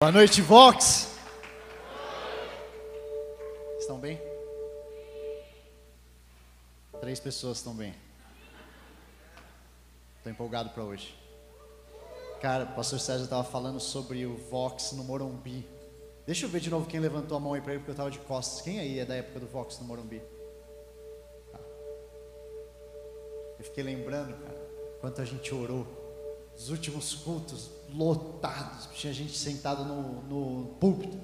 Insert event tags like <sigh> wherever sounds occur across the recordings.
Boa noite, Vox. Estão bem? Três pessoas estão bem. Estou empolgado para hoje. Cara, o pastor César estava falando sobre o Vox no Morumbi. Deixa eu ver de novo quem levantou a mão aí para ele, porque eu estava de costas. Quem aí é da época do Vox no Morumbi? Tá. Eu fiquei lembrando, cara, quanto a gente orou. Os últimos cultos lotados, tinha gente sentada no, no púlpito.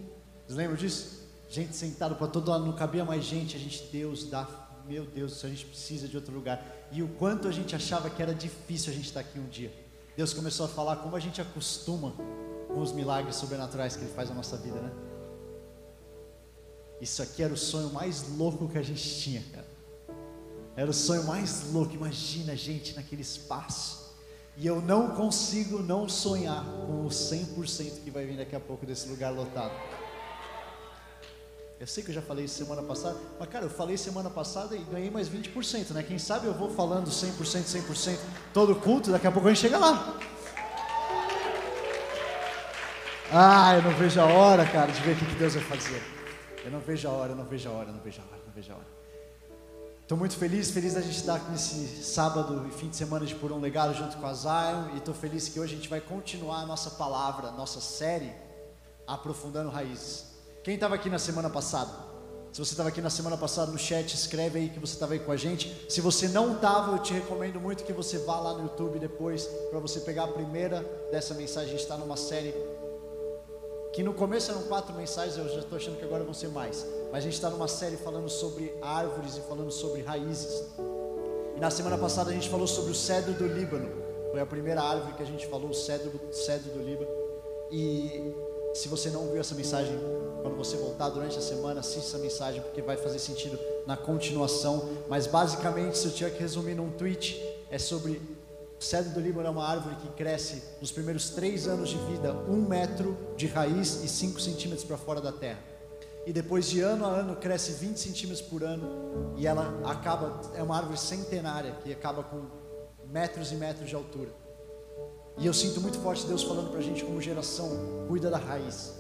Vocês lembram disso? Gente sentada para todo lado, não cabia mais gente. A gente, Deus, dá, meu Deus, a gente precisa de outro lugar. E o quanto a gente achava que era difícil a gente estar aqui um dia. Deus começou a falar como a gente acostuma com os milagres sobrenaturais que Ele faz na nossa vida, né? Isso aqui era o sonho mais louco que a gente tinha, cara. Era o sonho mais louco. Imagina a gente naquele espaço e eu não consigo não sonhar com o 100% que vai vir daqui a pouco desse lugar lotado. Eu sei que eu já falei semana passada, mas cara, eu falei semana passada e ganhei mais 20%, né? Quem sabe eu vou falando 100%, 100% todo culto, daqui a pouco a gente chega lá. Ah, eu não vejo a hora, cara, de ver o que Deus vai fazer. Eu não vejo a hora, eu não vejo a hora, eu não vejo a hora, eu não vejo a hora. Estou muito feliz, feliz da gente estar nesse sábado e fim de semana de Por um Legado junto com a Zion. E estou feliz que hoje a gente vai continuar a nossa palavra, nossa série, Aprofundando Raízes. Quem estava aqui na semana passada? Se você estava aqui na semana passada no chat, escreve aí que você estava aí com a gente. Se você não estava, eu te recomendo muito que você vá lá no YouTube depois para você pegar a primeira dessa mensagem. A gente está numa série que no começo eram quatro mensagens, eu já estou achando que agora vão ser mais. Mas a gente está numa série falando sobre árvores e falando sobre raízes. E na semana passada a gente falou sobre o cedro do Líbano. Foi a primeira árvore que a gente falou, o cedro, cedro do Líbano. E se você não viu essa mensagem, quando você voltar durante a semana, assista essa mensagem, porque vai fazer sentido na continuação. Mas basicamente, se eu tiver que resumir num tweet, é sobre cedro do Líbano é uma árvore que cresce nos primeiros três anos de vida um metro de raiz e cinco centímetros para fora da terra. E depois de ano a ano cresce 20 centímetros por ano e ela acaba, é uma árvore centenária que acaba com metros e metros de altura. E eu sinto muito forte Deus falando para a gente como geração, cuida da raiz.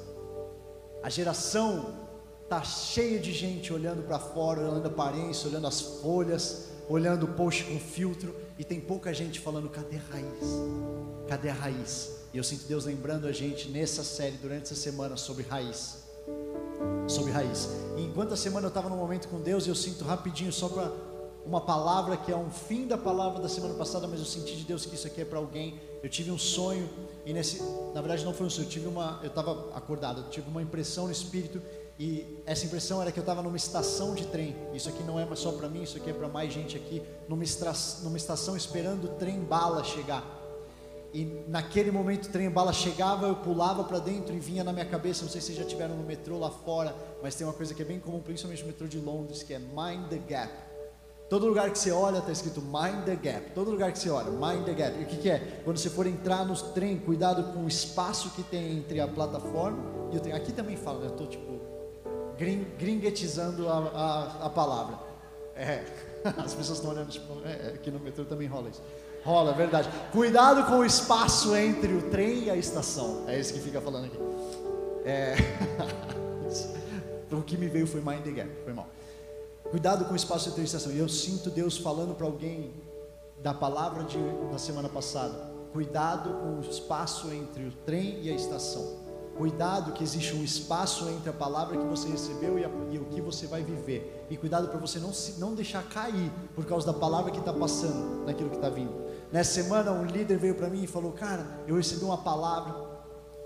A geração tá cheia de gente olhando para fora, olhando a aparência, olhando as folhas, olhando o post com filtro e tem pouca gente falando cadê a raiz? Cadê a raiz? E eu sinto Deus lembrando a gente nessa série durante essa semana sobre raiz. Sobre raiz. E enquanto a semana eu estava num momento com Deus, eu sinto rapidinho só para uma palavra que é um fim da palavra da semana passada, mas eu senti de Deus que isso aqui é para alguém. Eu tive um sonho e nesse, na verdade não foi um sonho, eu tive uma, eu estava acordado, eu tive uma impressão no espírito e essa impressão era que eu estava numa estação de trem. Isso aqui não é só para mim, isso aqui é para mais gente aqui. Numa, numa estação esperando o trem bala chegar. E naquele momento o trem bala chegava, eu pulava para dentro e vinha na minha cabeça. Não sei se vocês já tiveram no metrô lá fora, mas tem uma coisa que é bem comum, principalmente no metrô de Londres, que é Mind the Gap. Todo lugar que você olha está escrito Mind the Gap. Todo lugar que você olha, Mind the Gap. E o que, que é? Quando você for entrar no trem, cuidado com o espaço que tem entre a plataforma e o trem. Aqui também fala, né? Eu estou tipo gringuetizando a, a, a palavra. É, <laughs> as pessoas estão olhando, tipo, é, é, aqui no metrô também rola isso. Rola, é verdade. Cuidado com o espaço entre o trem e a estação. É isso que fica falando aqui. É, <laughs> o que me veio foi mind the gap, foi mal. Cuidado com o espaço entre a estação. E eu sinto Deus falando para alguém da palavra de, da semana passada. Cuidado com o espaço entre o trem e a estação. Cuidado que existe um espaço entre a palavra que você recebeu e, a, e o que você vai viver. E cuidado para você não, se, não deixar cair por causa da palavra que está passando, naquilo que está vindo. Nessa semana, um líder veio para mim e falou: Cara, eu recebi uma palavra,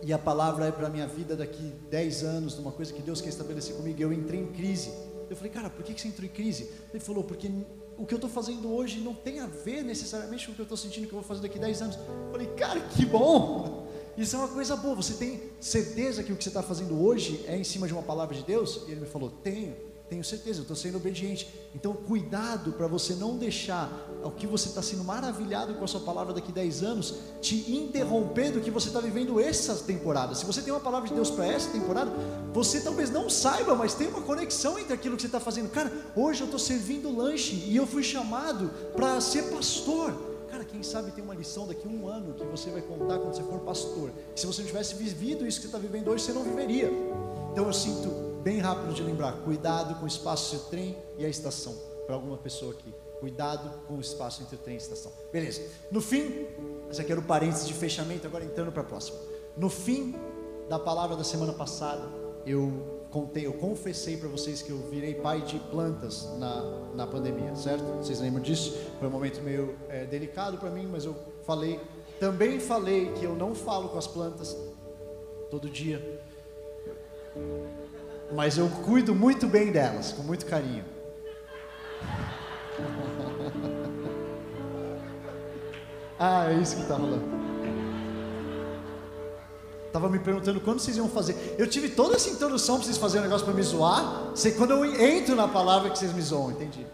e a palavra é para minha vida daqui 10 anos, uma coisa que Deus quer estabelecer comigo. Eu entrei em crise. Eu falei: Cara, por que você entrou em crise? Ele falou: Porque o que eu estou fazendo hoje não tem a ver necessariamente com o que eu estou sentindo que eu vou fazer daqui 10 anos. Eu falei: Cara, que bom! Isso é uma coisa boa. Você tem certeza que o que você está fazendo hoje é em cima de uma palavra de Deus? E ele me falou: Tenho, tenho certeza, eu estou sendo obediente. Então, cuidado para você não deixar o que você está sendo maravilhado com a sua palavra daqui 10 anos te interromper do que você está vivendo essa temporada. Se você tem uma palavra de Deus para essa temporada, você talvez não saiba, mas tem uma conexão entre aquilo que você está fazendo. Cara, hoje eu estou servindo lanche e eu fui chamado para ser pastor. Quem sabe tem uma lição daqui a um ano que você vai contar quando você for pastor. Se você não tivesse vivido isso que você está vivendo hoje, você não viveria. Então eu sinto bem rápido de lembrar: cuidado com o espaço entre o trem e a estação. Para alguma pessoa aqui, cuidado com o espaço entre o trem e a estação. Beleza. No fim, esse aqui era o parênteses de fechamento, agora entrando para a próxima. No fim da palavra da semana passada, eu contei, eu confessei para vocês que eu virei pai de plantas na, na pandemia, certo? Vocês lembram disso? Foi um momento meio é, delicado para mim, mas eu falei. Também falei que eu não falo com as plantas todo dia, mas eu cuido muito bem delas, com muito carinho. <laughs> ah, é isso que está rolando. Tava me perguntando quando vocês iam fazer. Eu tive toda essa introdução para vocês fazerem um negócio para me zoar. Sei quando eu entro na palavra que vocês me zoam, entendi.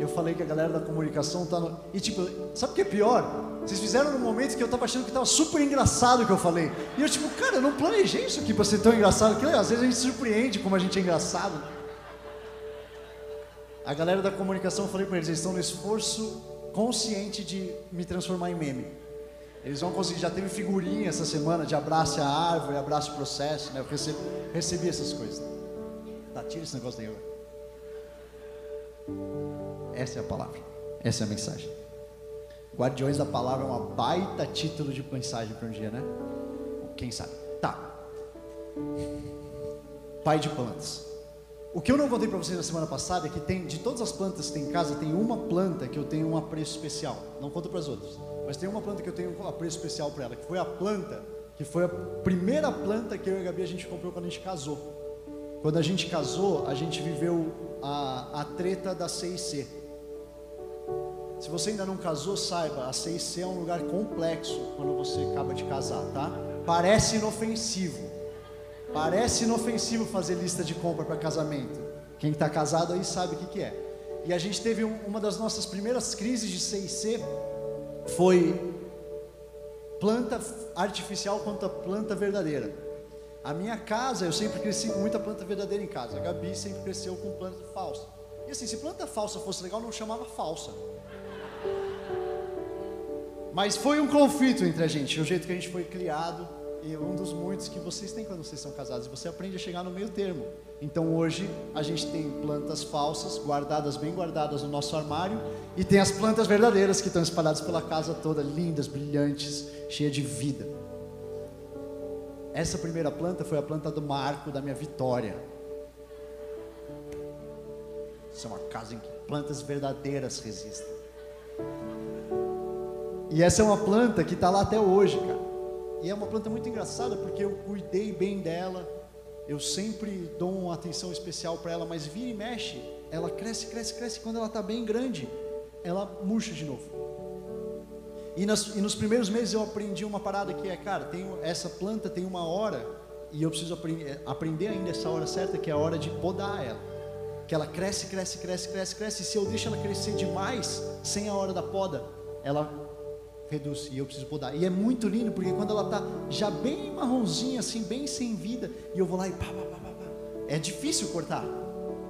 Eu falei que a galera da comunicação tá no... E tipo, sabe o que é pior? Vocês fizeram no momento que eu tava achando que tava super engraçado o que eu falei. E eu tipo, cara, eu não planejei isso aqui para ser tão engraçado. Que às vezes a gente surpreende como a gente é engraçado. A galera da comunicação, eu falei para eles, eles estão no esforço consciente de me transformar em meme. Eles vão conseguir, já teve figurinha essa semana de abraço a árvore, abraço o processo, né? Eu recebi, recebi essas coisas. Tá, tira esse negócio daí agora. Essa é a palavra, essa é a mensagem. Guardiões da Palavra é uma baita título de mensagem para um dia, né? Quem sabe? Tá. Pai de plantas. O que eu não contei para vocês na semana passada é que tem, de todas as plantas que tem em casa, tem uma planta que eu tenho um apreço especial. Não conto para as outras, mas tem uma planta que eu tenho um apreço especial para ela, que foi a planta, que foi a primeira planta que eu e a Gabi a gente comprou quando a gente casou. Quando a gente casou, a gente viveu a, a treta da CIC. Se você ainda não casou, saiba, a CIC é um lugar complexo quando você acaba de casar, tá? Parece inofensivo Parece inofensivo fazer lista de compra para casamento. Quem está casado aí sabe o que, que é. E a gente teve um, uma das nossas primeiras crises de CIC foi planta artificial contra planta verdadeira. A minha casa, eu sempre cresci com muita planta verdadeira em casa. A Gabi sempre cresceu com planta falsa. E assim, se planta falsa fosse legal, não chamava falsa. Mas foi um conflito entre a gente, o jeito que a gente foi criado e um dos muitos que vocês têm quando vocês são casados. Você aprende a chegar no meio termo. Então hoje a gente tem plantas falsas, guardadas, bem guardadas no nosso armário, e tem as plantas verdadeiras que estão espalhadas pela casa toda, lindas, brilhantes, cheias de vida. Essa primeira planta foi a planta do marco da minha vitória. Isso é uma casa em que plantas verdadeiras resistem. E essa é uma planta que está lá até hoje, cara. E é uma planta muito engraçada porque eu cuidei bem dela. Eu sempre dou uma atenção especial para ela, mas vira e mexe, ela cresce, cresce, cresce. Quando ela está bem grande, ela murcha de novo. E, nas, e, nos primeiros meses eu aprendi uma parada que é, cara, tem, essa planta tem uma hora e eu preciso aprender, aprender ainda essa hora certa, que é a hora de podar ela. Que ela cresce, cresce, cresce, cresce, cresce. E se eu deixo ela crescer demais, sem a hora da poda, ela reduz e eu preciso podar. E é muito lindo porque quando ela está já bem marronzinha, assim, bem sem vida, e eu vou lá e pá, pá, pá, pá, pá. É difícil cortar,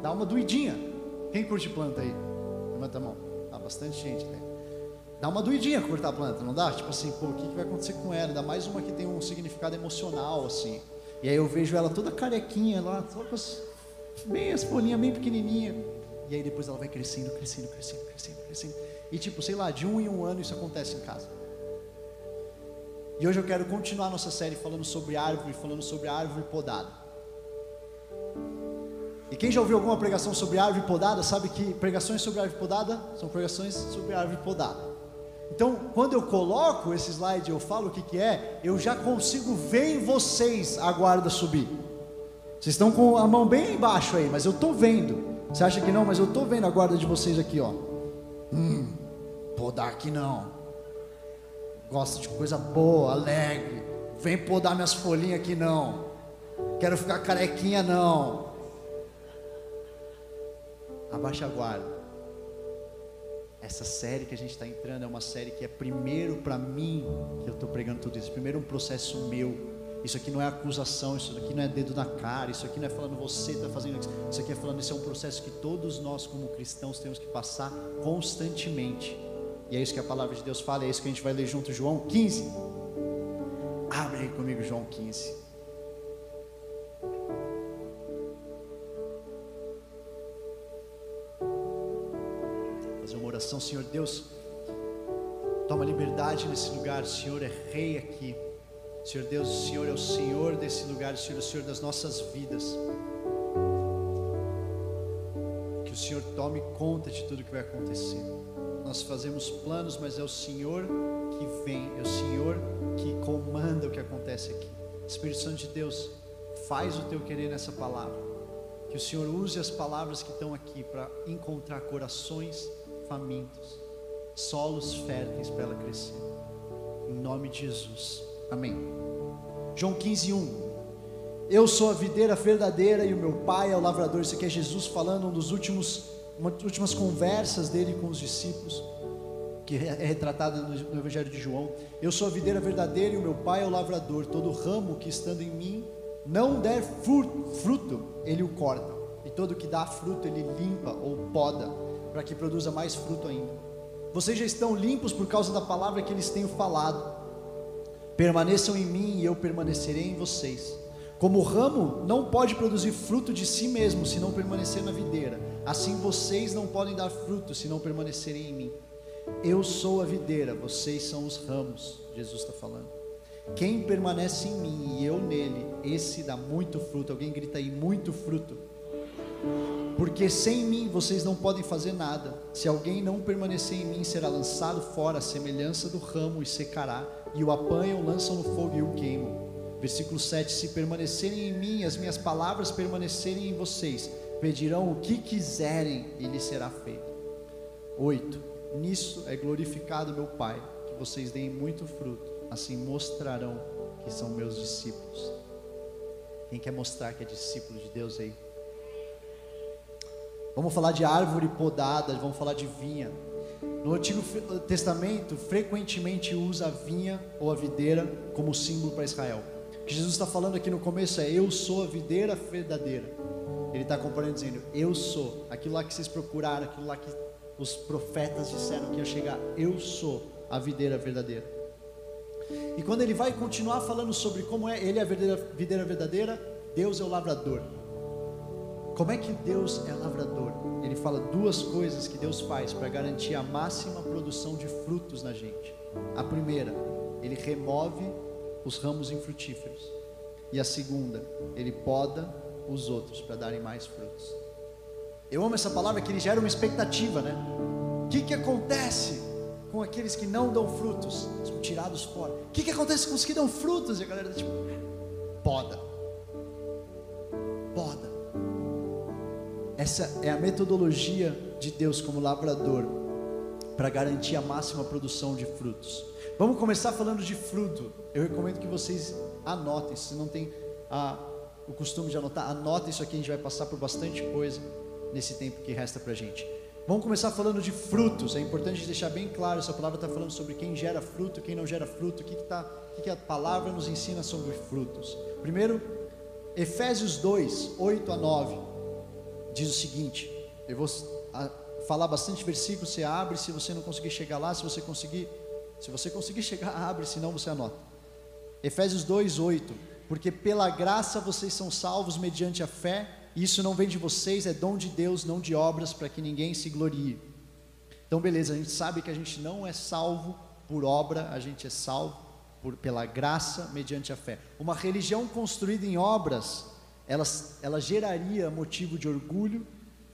dá uma doidinha. Quem curte planta aí? Levanta a mão. Dá bastante gente, né? Dá uma doidinha cortar a planta, não dá? Tipo assim, pô, o que, que vai acontecer com ela? Ainda mais uma que tem um significado emocional, assim. E aí eu vejo ela toda carequinha lá, só com as, bem as folhinhas bem pequenininha. E aí depois ela vai crescendo, crescendo, crescendo, crescendo, crescendo. E tipo, sei lá, de um em um ano isso acontece em casa. E hoje eu quero continuar nossa série falando sobre árvore, falando sobre árvore podada. E quem já ouviu alguma pregação sobre árvore podada, sabe que pregações sobre árvore podada são pregações sobre árvore podada. Então, quando eu coloco esse slide, eu falo o que, que é, eu já consigo ver em vocês a guarda subir. Vocês estão com a mão bem embaixo aí, mas eu estou vendo. Você acha que não? Mas eu estou vendo a guarda de vocês aqui, ó. Hum, podar aqui não. Gosto de coisa boa, alegre. Vem podar minhas folhinhas aqui não. Quero ficar carequinha não. Abaixa a guarda. Essa série que a gente está entrando é uma série que é primeiro para mim que eu estou pregando tudo isso. Primeiro um processo meu Isso aqui não é acusação, isso aqui não é dedo na cara, isso aqui não é falando você está fazendo isso. Isso aqui é falando, isso é um processo que todos nós, como cristãos, temos que passar constantemente. E é isso que a palavra de Deus fala, é isso que a gente vai ler junto, João 15. Abre aí comigo, João 15. Fazer uma oração, Senhor Deus. Toma liberdade nesse lugar, o Senhor é rei aqui. Senhor Deus, o Senhor é o Senhor desse lugar, o Senhor é o Senhor das nossas vidas. Que o Senhor tome conta de tudo que vai acontecer. Nós fazemos planos, mas é o Senhor que vem, é o Senhor que comanda o que acontece aqui. Espírito Santo de Deus, faz o teu querer nessa palavra. Que o Senhor use as palavras que estão aqui para encontrar corações famintos, solos férteis para ela crescer. Em nome de Jesus. Amém. João 15, 1. Eu sou a videira verdadeira e o meu pai é o lavrador. Isso aqui é Jesus falando um dos últimos, uma das últimas conversas dele com os discípulos, que é retratada no, Evangelho de João. Eu sou a videira verdadeira e o meu pai é o lavrador. Todo ramo que estando em mim não der fruto, ele o corta. E todo que dá fruto, ele limpa ou poda, para que produza mais fruto ainda. Vocês já estão limpos por causa da palavra que eles têm falado. Permaneçam em mim e eu permanecerei em vocês. Como o ramo não pode produzir fruto de si mesmo se não permanecer na videira, assim vocês não podem dar fruto se não permanecerem em mim. Eu sou a videira, vocês são os ramos, Jesus está falando. Quem permanece em mim e eu nele, esse dá muito fruto. Alguém grita aí, muito fruto. Porque sem mim vocês não podem fazer nada. Se alguém não permanecer em mim, será lançado fora, a semelhança do ramo, e secará, e o apanham, lançam no fogo e o queimam. Versículo 7: Se permanecerem em mim, as minhas palavras permanecerem em vocês, pedirão o que quiserem e lhes será feito. 8: Nisso é glorificado meu Pai, que vocês deem muito fruto, assim mostrarão que são meus discípulos. Quem quer mostrar que é discípulo de Deus aí? Vamos falar de árvore podada, vamos falar de vinha. No Antigo Testamento, frequentemente usa a vinha ou a videira como símbolo para Israel. O que Jesus está falando aqui no começo é: Eu sou a videira verdadeira. Ele está comparando dizendo: Eu sou aquilo lá que vocês procuraram, aquilo lá que os profetas disseram que ia chegar. Eu sou a videira verdadeira. E quando ele vai continuar falando sobre como é ele é a videira verdadeira, Deus é o lavrador. Como é que Deus é lavrador? Ele fala duas coisas que Deus faz para garantir a máxima produção de frutos na gente. A primeira, ele remove os ramos infrutíferos. E a segunda, ele poda os outros para darem mais frutos. Eu amo essa palavra que ele gera uma expectativa, né? O que, que acontece com aqueles que não dão frutos? São tirados fora. O que, que acontece com os que dão frutos? E a galera tipo, poda. Poda. Essa é a metodologia de Deus como lavrador para garantir a máxima produção de frutos. Vamos começar falando de fruto. Eu recomendo que vocês anotem, se não tem a, o costume de anotar, anotem isso aqui, a gente vai passar por bastante coisa nesse tempo que resta para a gente. Vamos começar falando de frutos. É importante deixar bem claro, essa palavra está falando sobre quem gera fruto, quem não gera fruto, o que, que, tá, o que, que a palavra nos ensina sobre frutos. Primeiro, Efésios 2, 8 a 9 diz o seguinte: eu vou falar bastante versículos, você abre, se você não conseguir chegar lá, se você conseguir, se você conseguir <laughs> chegar, abre, senão você anota. Efésios 2:8, porque pela graça vocês são salvos mediante a fé, e isso não vem de vocês, é dom de Deus, não de obras, para que ninguém se glorie. Então, beleza, a gente sabe que a gente não é salvo por obra, a gente é salvo por, pela graça mediante a fé. Uma religião construída em obras ela, ela geraria motivo de orgulho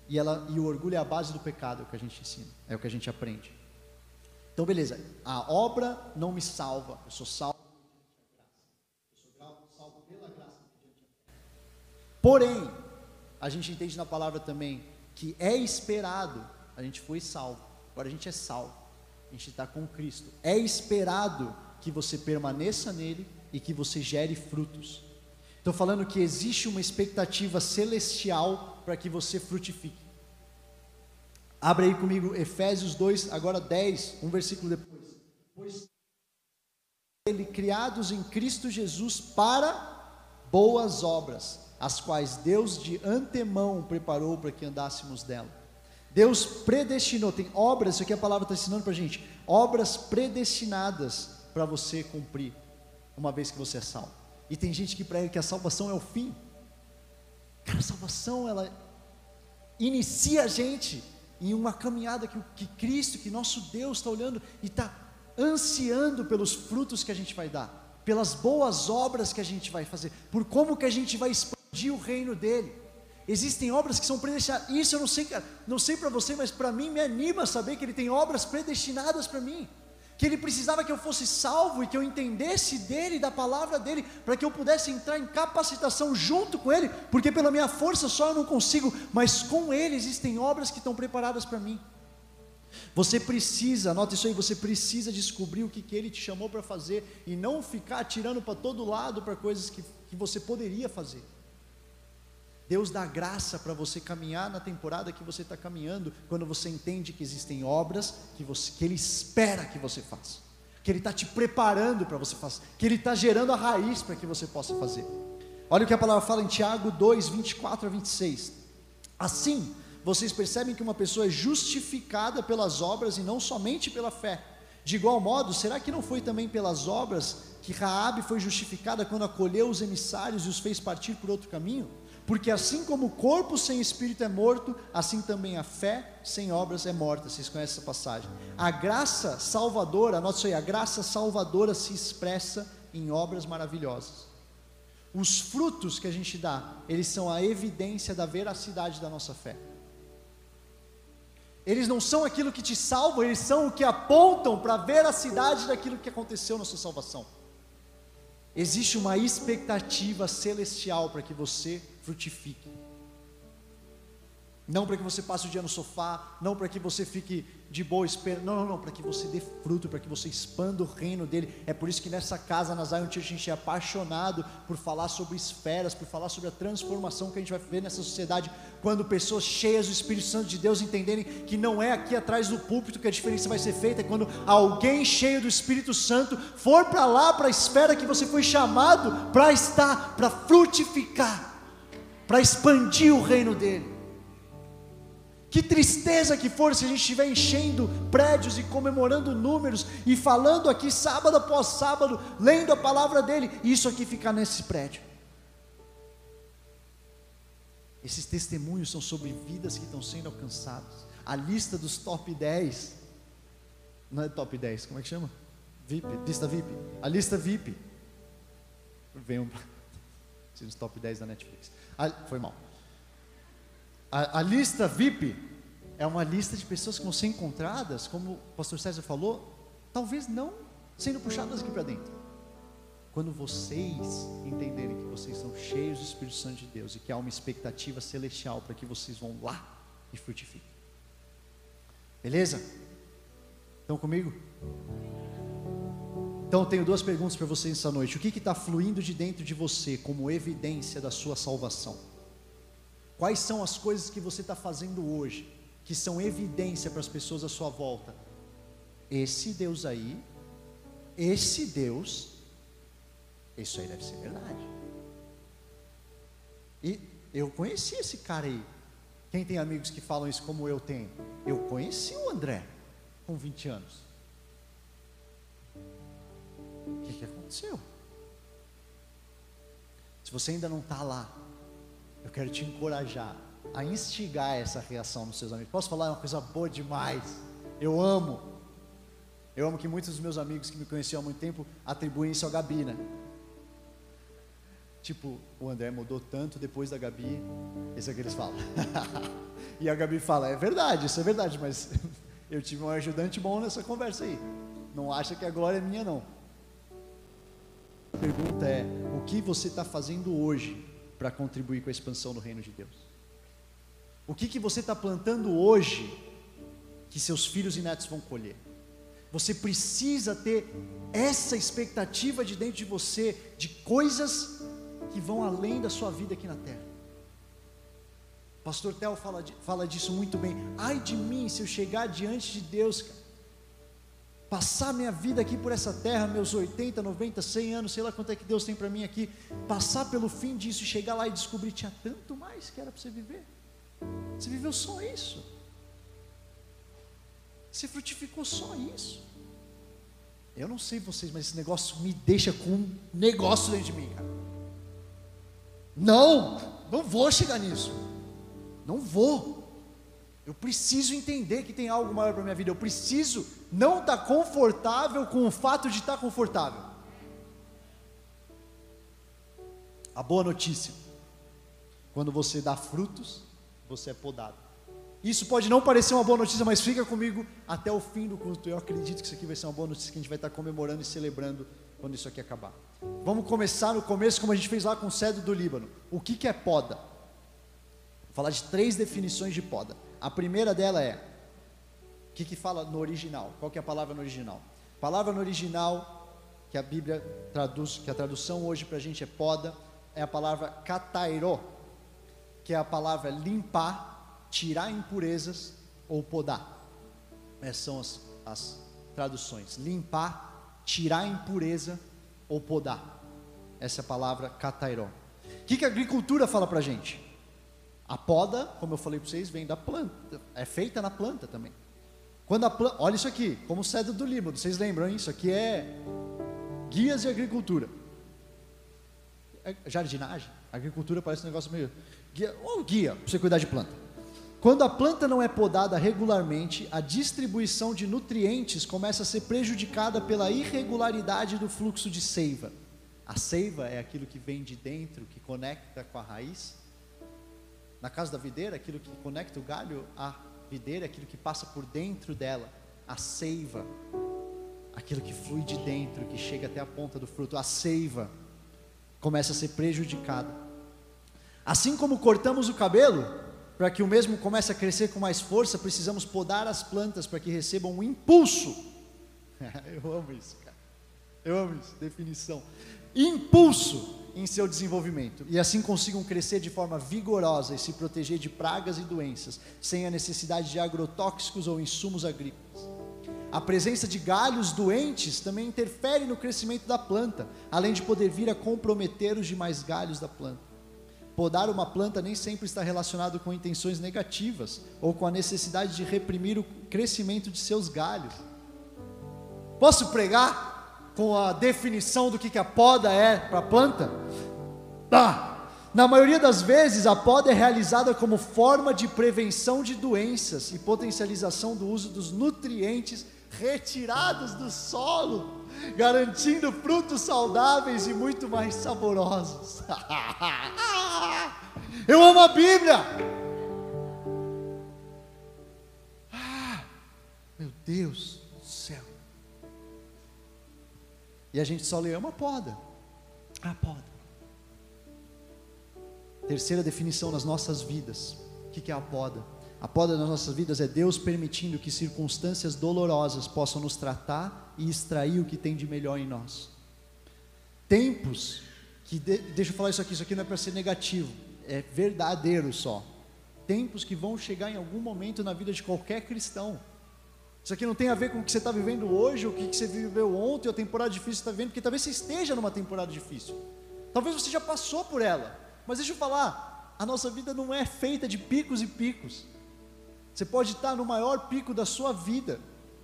e, ela, e o orgulho é a base do pecado, é o que a gente ensina, é o que a gente aprende. Então, beleza, a obra não me salva, eu sou salvo. pela graça. Porém, a gente entende na palavra também que é esperado, a gente foi salvo, agora a gente é salvo, a gente está com Cristo. É esperado que você permaneça nele e que você gere frutos. Estou falando que existe uma expectativa celestial para que você frutifique. Abre aí comigo Efésios 2, agora 10, um versículo depois. Pois ele, criados em Cristo Jesus para boas obras, as quais Deus de antemão preparou para que andássemos dela. Deus predestinou, tem obras, isso aqui a palavra está ensinando para a gente, obras predestinadas para você cumprir, uma vez que você é salvo. E tem gente que prega que a salvação é o fim. Cara, a salvação, ela inicia a gente em uma caminhada que, que Cristo, que nosso Deus está olhando e está ansiando pelos frutos que a gente vai dar, pelas boas obras que a gente vai fazer, por como que a gente vai expandir o reino dele. Existem obras que são predestinadas. Isso eu não sei, cara, não sei para você, mas para mim me anima saber que ele tem obras predestinadas para mim que ele precisava que eu fosse salvo e que eu entendesse dele, da palavra dele, para que eu pudesse entrar em capacitação junto com ele, porque pela minha força só eu não consigo, mas com ele existem obras que estão preparadas para mim. Você precisa, anota isso aí, você precisa descobrir o que, que ele te chamou para fazer e não ficar atirando para todo lado para coisas que, que você poderia fazer. Deus dá graça para você caminhar na temporada que você está caminhando, quando você entende que existem obras que, você, que Ele espera que você faça, que Ele está te preparando para você fazer, que Ele está gerando a raiz para que você possa fazer. Olha o que a palavra fala em Tiago 2, 24 a 26. Assim, vocês percebem que uma pessoa é justificada pelas obras e não somente pela fé. De igual modo, será que não foi também pelas obras que Raabe foi justificada quando acolheu os emissários e os fez partir por outro caminho? Porque assim como o corpo sem espírito é morto, assim também a fé sem obras é morta. Vocês conhecem essa passagem? A graça salvadora, anote isso aí, a graça salvadora se expressa em obras maravilhosas. Os frutos que a gente dá, eles são a evidência da veracidade da nossa fé. Eles não são aquilo que te salvam, eles são o que apontam para a veracidade daquilo que aconteceu na sua salvação. Existe uma expectativa celestial para que você frutifique. Não para que você passe o dia no sofá, não para que você fique de boa espera, não, não, não, para que você dê fruto, para que você expanda o reino dele. É por isso que nessa casa, na Zion Church, a gente é apaixonado por falar sobre esferas, por falar sobre a transformação que a gente vai ver nessa sociedade, quando pessoas cheias do Espírito Santo de Deus entenderem que não é aqui atrás do púlpito que a diferença vai ser feita, é quando alguém cheio do Espírito Santo for para lá, para a esfera que você foi chamado para estar, para frutificar para expandir o reino dele. Que tristeza que for se a gente estiver enchendo prédios e comemorando números e falando aqui sábado após sábado, lendo a palavra dele, e isso aqui ficar nesse prédio. Esses testemunhos são sobre vidas que estão sendo alcançadas. A lista dos top 10, não é top 10, como é que chama? VIP, lista VIP. A lista VIP. Venham para os top 10 da Netflix. A, foi mal. A, a, lista VIP é uma lista de pessoas que vão ser encontradas, como o pastor César falou, talvez não sendo puxadas aqui para dentro. Quando vocês entenderem que vocês são cheios do Espírito Santo de Deus e que há uma expectativa celestial para que vocês vão lá e frutifiquem. Beleza? Estão comigo? Então eu tenho duas perguntas para vocês essa noite. O que está fluindo de dentro de você como evidência da sua salvação? Quais são as coisas que você está fazendo hoje que são evidência para as pessoas à sua volta? Esse Deus aí, esse Deus, isso aí deve ser verdade. E eu conheci esse cara aí. Quem tem amigos que falam isso como eu tenho? Eu conheci o André com 20 anos. O que, que aconteceu? Se você ainda não está lá, eu quero te encorajar a instigar essa reação nos seus amigos. Posso falar é uma coisa boa demais? Eu amo. Eu amo que muitos dos meus amigos que me conheciam há muito tempo atribuem isso a Gabi, né? Tipo, o André mudou tanto depois da Gabi. Esse é o que eles falam. <laughs> e a Gabi fala: é verdade, isso é verdade, mas <laughs> eu tive um ajudante bom nessa conversa aí. Não acha que a glória é minha, não. Pergunta é: o que você está fazendo hoje para contribuir com a expansão do reino de Deus? O que, que você está plantando hoje que seus filhos e netos vão colher? Você precisa ter essa expectativa de dentro de você de coisas que vão além da sua vida aqui na terra. Pastor Tel fala, fala disso muito bem. Ai de mim se eu chegar diante de Deus, cara passar minha vida aqui por essa terra, meus 80, 90, 100 anos, sei lá quanto é que Deus tem para mim aqui, passar pelo fim disso e chegar lá e descobrir tinha tanto mais que era para você viver. Você viveu só isso. Você frutificou só isso. Eu não sei vocês, mas esse negócio me deixa com um negócio dentro de mim, cara. Não, não vou chegar nisso. Não vou. Eu preciso entender que tem algo maior para minha vida. Eu preciso não estar tá confortável com o fato de estar tá confortável. A boa notícia: quando você dá frutos, você é podado. Isso pode não parecer uma boa notícia, mas fica comigo até o fim do culto. Eu acredito que isso aqui vai ser uma boa notícia que a gente vai estar comemorando e celebrando quando isso aqui acabar. Vamos começar no começo, como a gente fez lá com o cedro do Líbano. O que, que é poda? Vou falar de três definições de poda. A primeira dela é: o que, que fala no original? Qual que é a palavra no original? A palavra no original que a Bíblia traduz, que a tradução hoje para a gente é poda, é a palavra katairo, que é a palavra limpar tirar impurezas ou podar. Essas são as, as traduções: limpar, tirar impureza ou podar. Essa é a palavra katairó. O que, que a agricultura fala para a gente? A poda, como eu falei para vocês, vem da planta, é feita na planta também. Quando a planta, olha isso aqui, como cedro do Líbano, vocês lembram hein? isso aqui é guias de agricultura. É jardinagem, agricultura parece um negócio meio guia, ou guia para você cuidar de planta. Quando a planta não é podada regularmente, a distribuição de nutrientes começa a ser prejudicada pela irregularidade do fluxo de seiva. A seiva é aquilo que vem de dentro, que conecta com a raiz. Na casa da videira, aquilo que conecta o galho à videira, aquilo que passa por dentro dela. A seiva, aquilo que flui de dentro, que chega até a ponta do fruto. A seiva começa a ser prejudicada. Assim como cortamos o cabelo, para que o mesmo comece a crescer com mais força, precisamos podar as plantas para que recebam um impulso. <laughs> Eu amo isso, cara. Eu amo isso, definição. Impulso em seu desenvolvimento e assim consigam crescer de forma vigorosa e se proteger de pragas e doenças, sem a necessidade de agrotóxicos ou insumos agrícolas. A presença de galhos doentes também interfere no crescimento da planta, além de poder vir a comprometer os demais galhos da planta. Podar uma planta nem sempre está relacionado com intenções negativas ou com a necessidade de reprimir o crescimento de seus galhos. Posso pregar com a definição do que a poda é para a planta? Ah, na maioria das vezes, a poda é realizada como forma de prevenção de doenças e potencialização do uso dos nutrientes retirados do solo garantindo frutos saudáveis e muito mais saborosos. <laughs> Eu amo a Bíblia. Ah, meu Deus do céu. E a gente só lê uma poda. A poda. Terceira definição nas nossas vidas. O que é a poda? A poda nas nossas vidas é Deus permitindo que circunstâncias dolorosas possam nos tratar e extrair o que tem de melhor em nós. Tempos que, de, deixa eu falar isso aqui, isso aqui não é para ser negativo, é verdadeiro só. Tempos que vão chegar em algum momento na vida de qualquer cristão. Isso aqui não tem a ver com o que você está vivendo hoje, o que você viveu ontem, a temporada difícil que você está vivendo, porque talvez você esteja numa temporada difícil. Talvez você já passou por ela. Mas deixa eu falar, a nossa vida não é feita de picos e picos. Você pode estar no maior pico da sua vida.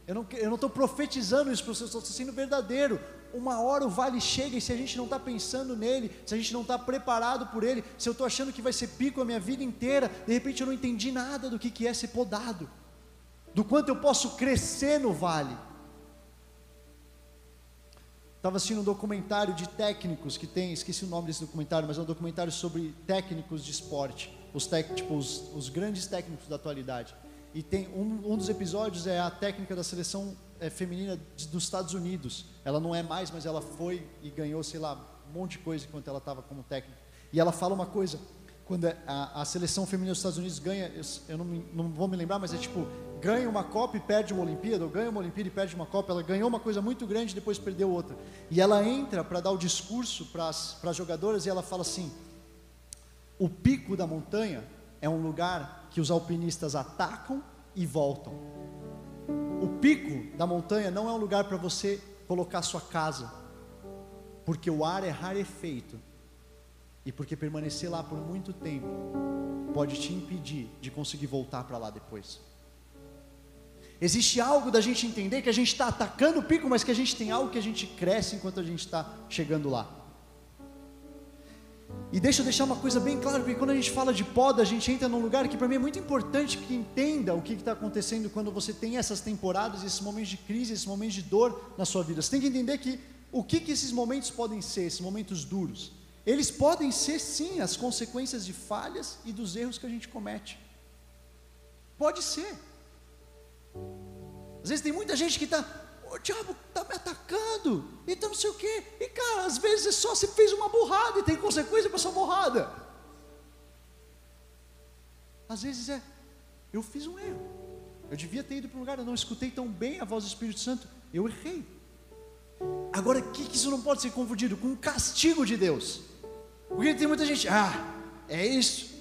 Eu não estou profetizando isso para você, estou sendo verdadeiro. Uma hora o vale chega e se a gente não está pensando nele, se a gente não está preparado por ele, se eu estou achando que vai ser pico a minha vida inteira, de repente eu não entendi nada do que, que é ser podado, do quanto eu posso crescer no vale. Estava assistindo um documentário de técnicos que tem, esqueci o nome desse documentário, mas é um documentário sobre técnicos de esporte, os, tec, tipo, os, os grandes técnicos da atualidade. E tem um, um dos episódios é a técnica da seleção é, feminina de, dos Estados Unidos. Ela não é mais, mas ela foi e ganhou, sei lá, um monte de coisa enquanto ela estava como técnica. E ela fala uma coisa, quando é, a, a seleção feminina dos Estados Unidos ganha, eu, eu não, não, vou me lembrar, mas é tipo, ganha uma Copa e perde uma Olimpíada, ou ganha uma Olimpíada e perde uma Copa, ela ganhou uma coisa muito grande e depois perdeu outra. E ela entra para dar o discurso para as jogadoras e ela fala assim: o pico da montanha é um lugar que os alpinistas atacam e voltam. o pico da montanha não é um lugar para você colocar sua casa, porque o ar é rarefeito e porque permanecer lá por muito tempo pode te impedir de conseguir voltar para lá depois. Existe algo da gente entender que a gente está atacando o pico, mas que a gente tem algo que a gente cresce enquanto a gente está chegando lá. E deixa eu deixar uma coisa bem clara, porque quando a gente fala de poda, a gente entra num lugar que para mim é muito importante que entenda o que está acontecendo quando você tem essas temporadas, esses momentos de crise, esses momentos de dor na sua vida. Você tem que entender que o que, que esses momentos podem ser, esses momentos duros. Eles podem ser sim as consequências de falhas e dos erros que a gente comete. Pode ser. Às vezes tem muita gente que está, o diabo está me atacando, então não sei o quê. E cara, às vezes é só você fez uma burrada e tem consequência para essa burrada. Às vezes é, eu fiz um erro. Eu devia ter ido para um lugar, eu não escutei tão bem a voz do Espírito Santo, eu errei. Agora, que, que isso não pode ser confundido com o castigo de Deus? Porque tem muita gente, ah, é isso,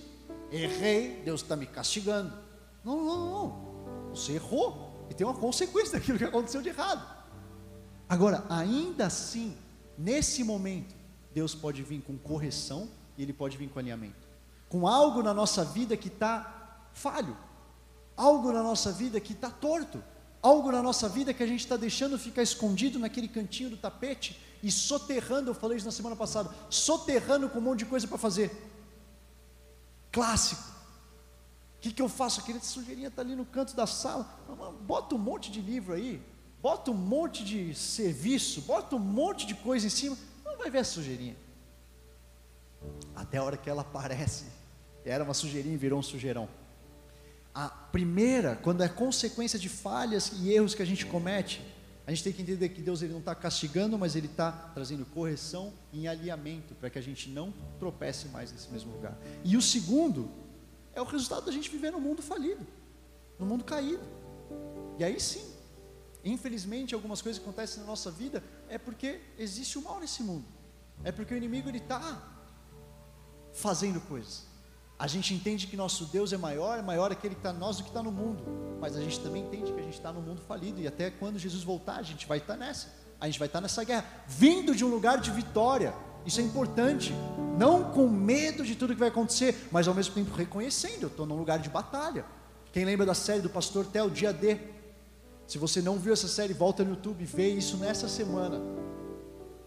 errei, Deus está me castigando. Não, não, não. Você errou e tem uma consequência daquilo que aconteceu de errado. Agora, ainda assim, nesse momento, Deus pode vir com correção e Ele pode vir com alinhamento. Com algo na nossa vida que está falho, algo na nossa vida que está torto, algo na nossa vida que a gente está deixando ficar escondido naquele cantinho do tapete e soterrando, eu falei isso na semana passada, soterrando com um monte de coisa para fazer. Clássico que, que eu faço? Aquele sujeirinha está ali no canto da sala. Bota um monte de livro aí, bota um monte de serviço, bota um monte de coisa em cima. Não vai ver a sujeirinha. Até a hora que ela aparece. Era uma sujeirinha e virou um sujeirão. A primeira, quando é consequência de falhas e erros que a gente comete, a gente tem que entender que Deus ele não está castigando, mas Ele está trazendo correção em alinhamento, para que a gente não tropece mais nesse mesmo lugar. E o segundo, é o resultado da gente viver no mundo falido, no mundo caído. E aí sim, infelizmente, algumas coisas que acontecem na nossa vida é porque existe o mal nesse mundo, é porque o inimigo ele está fazendo coisas. A gente entende que nosso Deus é maior, é maior aquele que está nós do que está no mundo, mas a gente também entende que a gente está no mundo falido e até quando Jesus voltar, a gente vai estar nessa, a gente vai estar nessa guerra, vindo de um lugar de vitória isso é importante. Não com medo de tudo que vai acontecer, mas ao mesmo tempo reconhecendo, eu estou num lugar de batalha. Quem lembra da série do pastor Theo, dia D? Se você não viu essa série, volta no YouTube e vê isso nessa semana.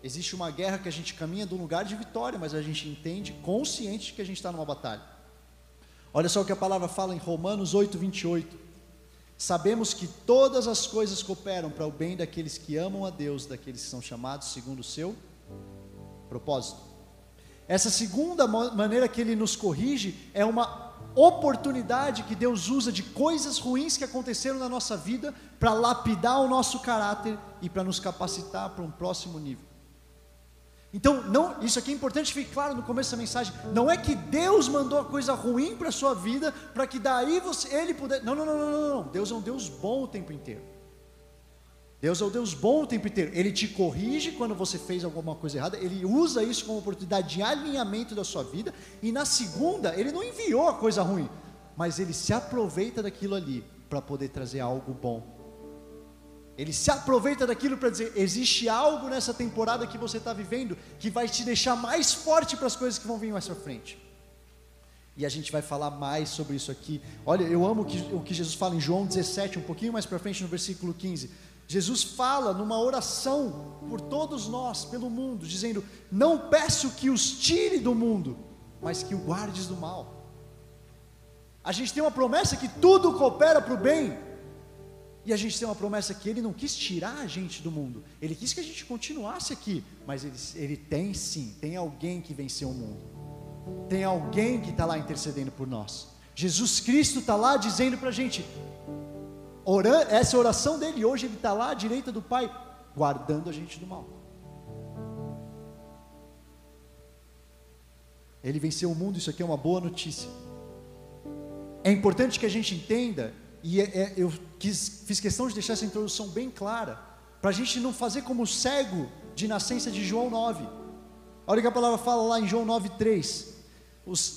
Existe uma guerra que a gente caminha de um lugar de vitória, mas a gente entende, consciente que a gente está numa batalha. Olha só o que a palavra fala em Romanos 8, 28. Sabemos que todas as coisas cooperam para o bem daqueles que amam a Deus, daqueles que são chamados segundo o seu propósito. Essa segunda maneira que ele nos corrige é uma oportunidade que Deus usa de coisas ruins que aconteceram na nossa vida para lapidar o nosso caráter e para nos capacitar para um próximo nível. Então, não, isso aqui é importante ficar claro no começo da mensagem. Não é que Deus mandou a coisa ruim para a sua vida para que daí você, ele puder. Não, não, não, não, não. Deus é um Deus bom o tempo inteiro. Deus é o Deus bom o tempo inteiro. Ele te corrige quando você fez alguma coisa errada. Ele usa isso como oportunidade de alinhamento da sua vida. E na segunda, ele não enviou a coisa ruim, mas ele se aproveita daquilo ali para poder trazer algo bom. Ele se aproveita daquilo para dizer: existe algo nessa temporada que você está vivendo que vai te deixar mais forte para as coisas que vão vir mais para frente. E a gente vai falar mais sobre isso aqui. Olha, eu amo o que, o que Jesus fala em João 17, um pouquinho mais para frente, no versículo 15. Jesus fala numa oração por todos nós, pelo mundo, dizendo: Não peço que os tire do mundo, mas que o guardes do mal. A gente tem uma promessa que tudo coopera para o bem, e a gente tem uma promessa que Ele não quis tirar a gente do mundo, Ele quis que a gente continuasse aqui, mas Ele, ele tem sim, tem alguém que venceu o mundo, tem alguém que está lá intercedendo por nós. Jesus Cristo está lá dizendo para a gente: orando, essa oração dele, hoje ele está lá à direita do Pai, guardando a gente do mal. Ele venceu o mundo, isso aqui é uma boa notícia. É importante que a gente entenda, e é, é, eu quis, fiz questão de deixar essa introdução bem clara, para a gente não fazer como o cego de nascença de João 9. Olha o que a palavra fala lá em João 9,3.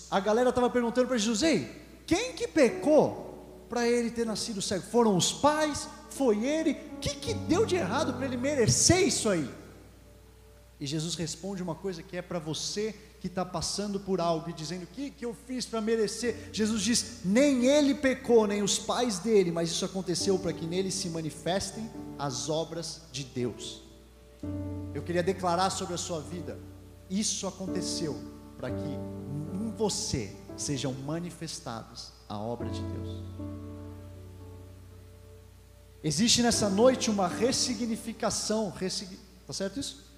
A galera estava perguntando para Jesus: Ei, quem que pecou para ele ter nascido cego? Foram os pais? foi ele? O que, que deu de errado para ele merecer isso aí? E Jesus responde uma coisa que é para você que está passando por algo e dizendo: O que, que eu fiz para merecer? Jesus diz: Nem ele pecou, nem os pais dele, mas isso aconteceu para que nele se manifestem as obras de Deus. Eu queria declarar sobre a sua vida: Isso aconteceu para que em você sejam manifestadas a obra de Deus. Existe nessa noite uma ressignificação, ressig... tá certo isso?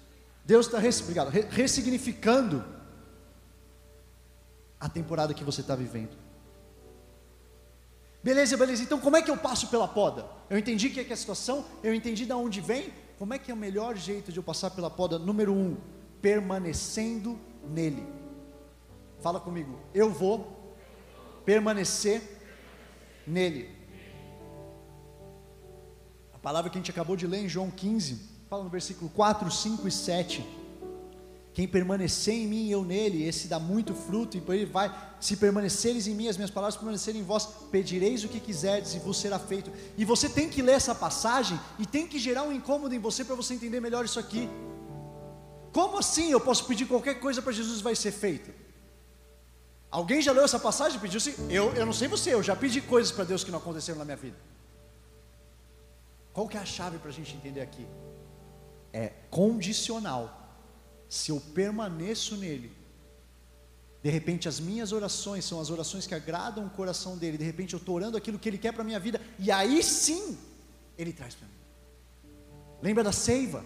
Deus está ressignificando a temporada que você está vivendo. Beleza, beleza. Então, como é que eu passo pela poda? Eu entendi que é, que é a situação, eu entendi de onde vem. Como é que é o melhor jeito de eu passar pela poda? Número um, permanecendo nele. Fala comigo. Eu vou permanecer nele. A palavra que a gente acabou de ler em João 15, fala no versículo 4, 5 e 7 quem permanecer em mim e eu nele, esse dá muito fruto, e por ele vai, se permaneceres em mim, as minhas palavras permanecerem em vós, pedireis o que quiserdes e vos será feito. E você tem que ler essa passagem e tem que gerar um incômodo em você para você entender melhor isso aqui. Como assim eu posso pedir qualquer coisa para Jesus vai ser feito? Alguém já leu essa passagem e pediu assim? Eu, eu não sei você, eu já pedi coisas para Deus que não aconteceram na minha vida. Qual que é a chave para a gente entender aqui? É condicional se eu permaneço nele, de repente as minhas orações são as orações que agradam o coração dele, de repente eu estou orando aquilo que ele quer para a minha vida, e aí sim ele traz para mim. Lembra da seiva?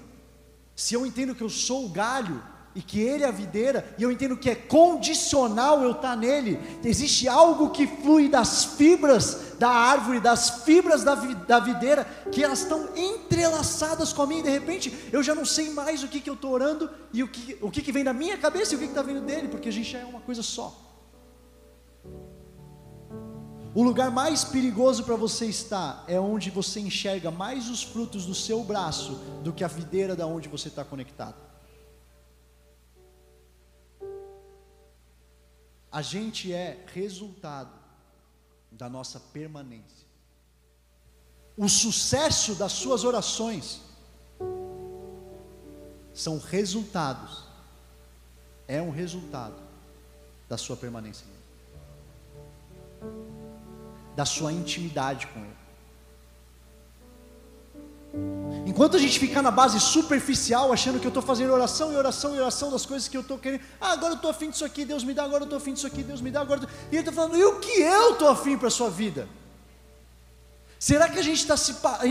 Se eu entendo que eu sou o galho, e que Ele é a videira, e eu entendo que é condicional eu estar nele, existe algo que flui das fibras da árvore, das fibras da, da videira, que elas estão entrelaçadas com a minha, e de repente eu já não sei mais o que, que eu estou orando, e o que, o que, que vem da minha cabeça e o que está vindo dele, porque a gente já é uma coisa só. O lugar mais perigoso para você estar é onde você enxerga mais os frutos do seu braço do que a videira da onde você está conectado. A gente é resultado da nossa permanência. O sucesso das suas orações são resultados, é um resultado da sua permanência, da sua intimidade com Ele. Enquanto a gente ficar na base superficial, achando que eu estou fazendo oração e oração e oração das coisas que eu estou querendo, ah, agora eu estou afim disso aqui, Deus me dá, agora eu estou afim disso aqui, Deus me dá, agora. E ele está falando, e o que eu estou afim para a sua vida? Será que a gente está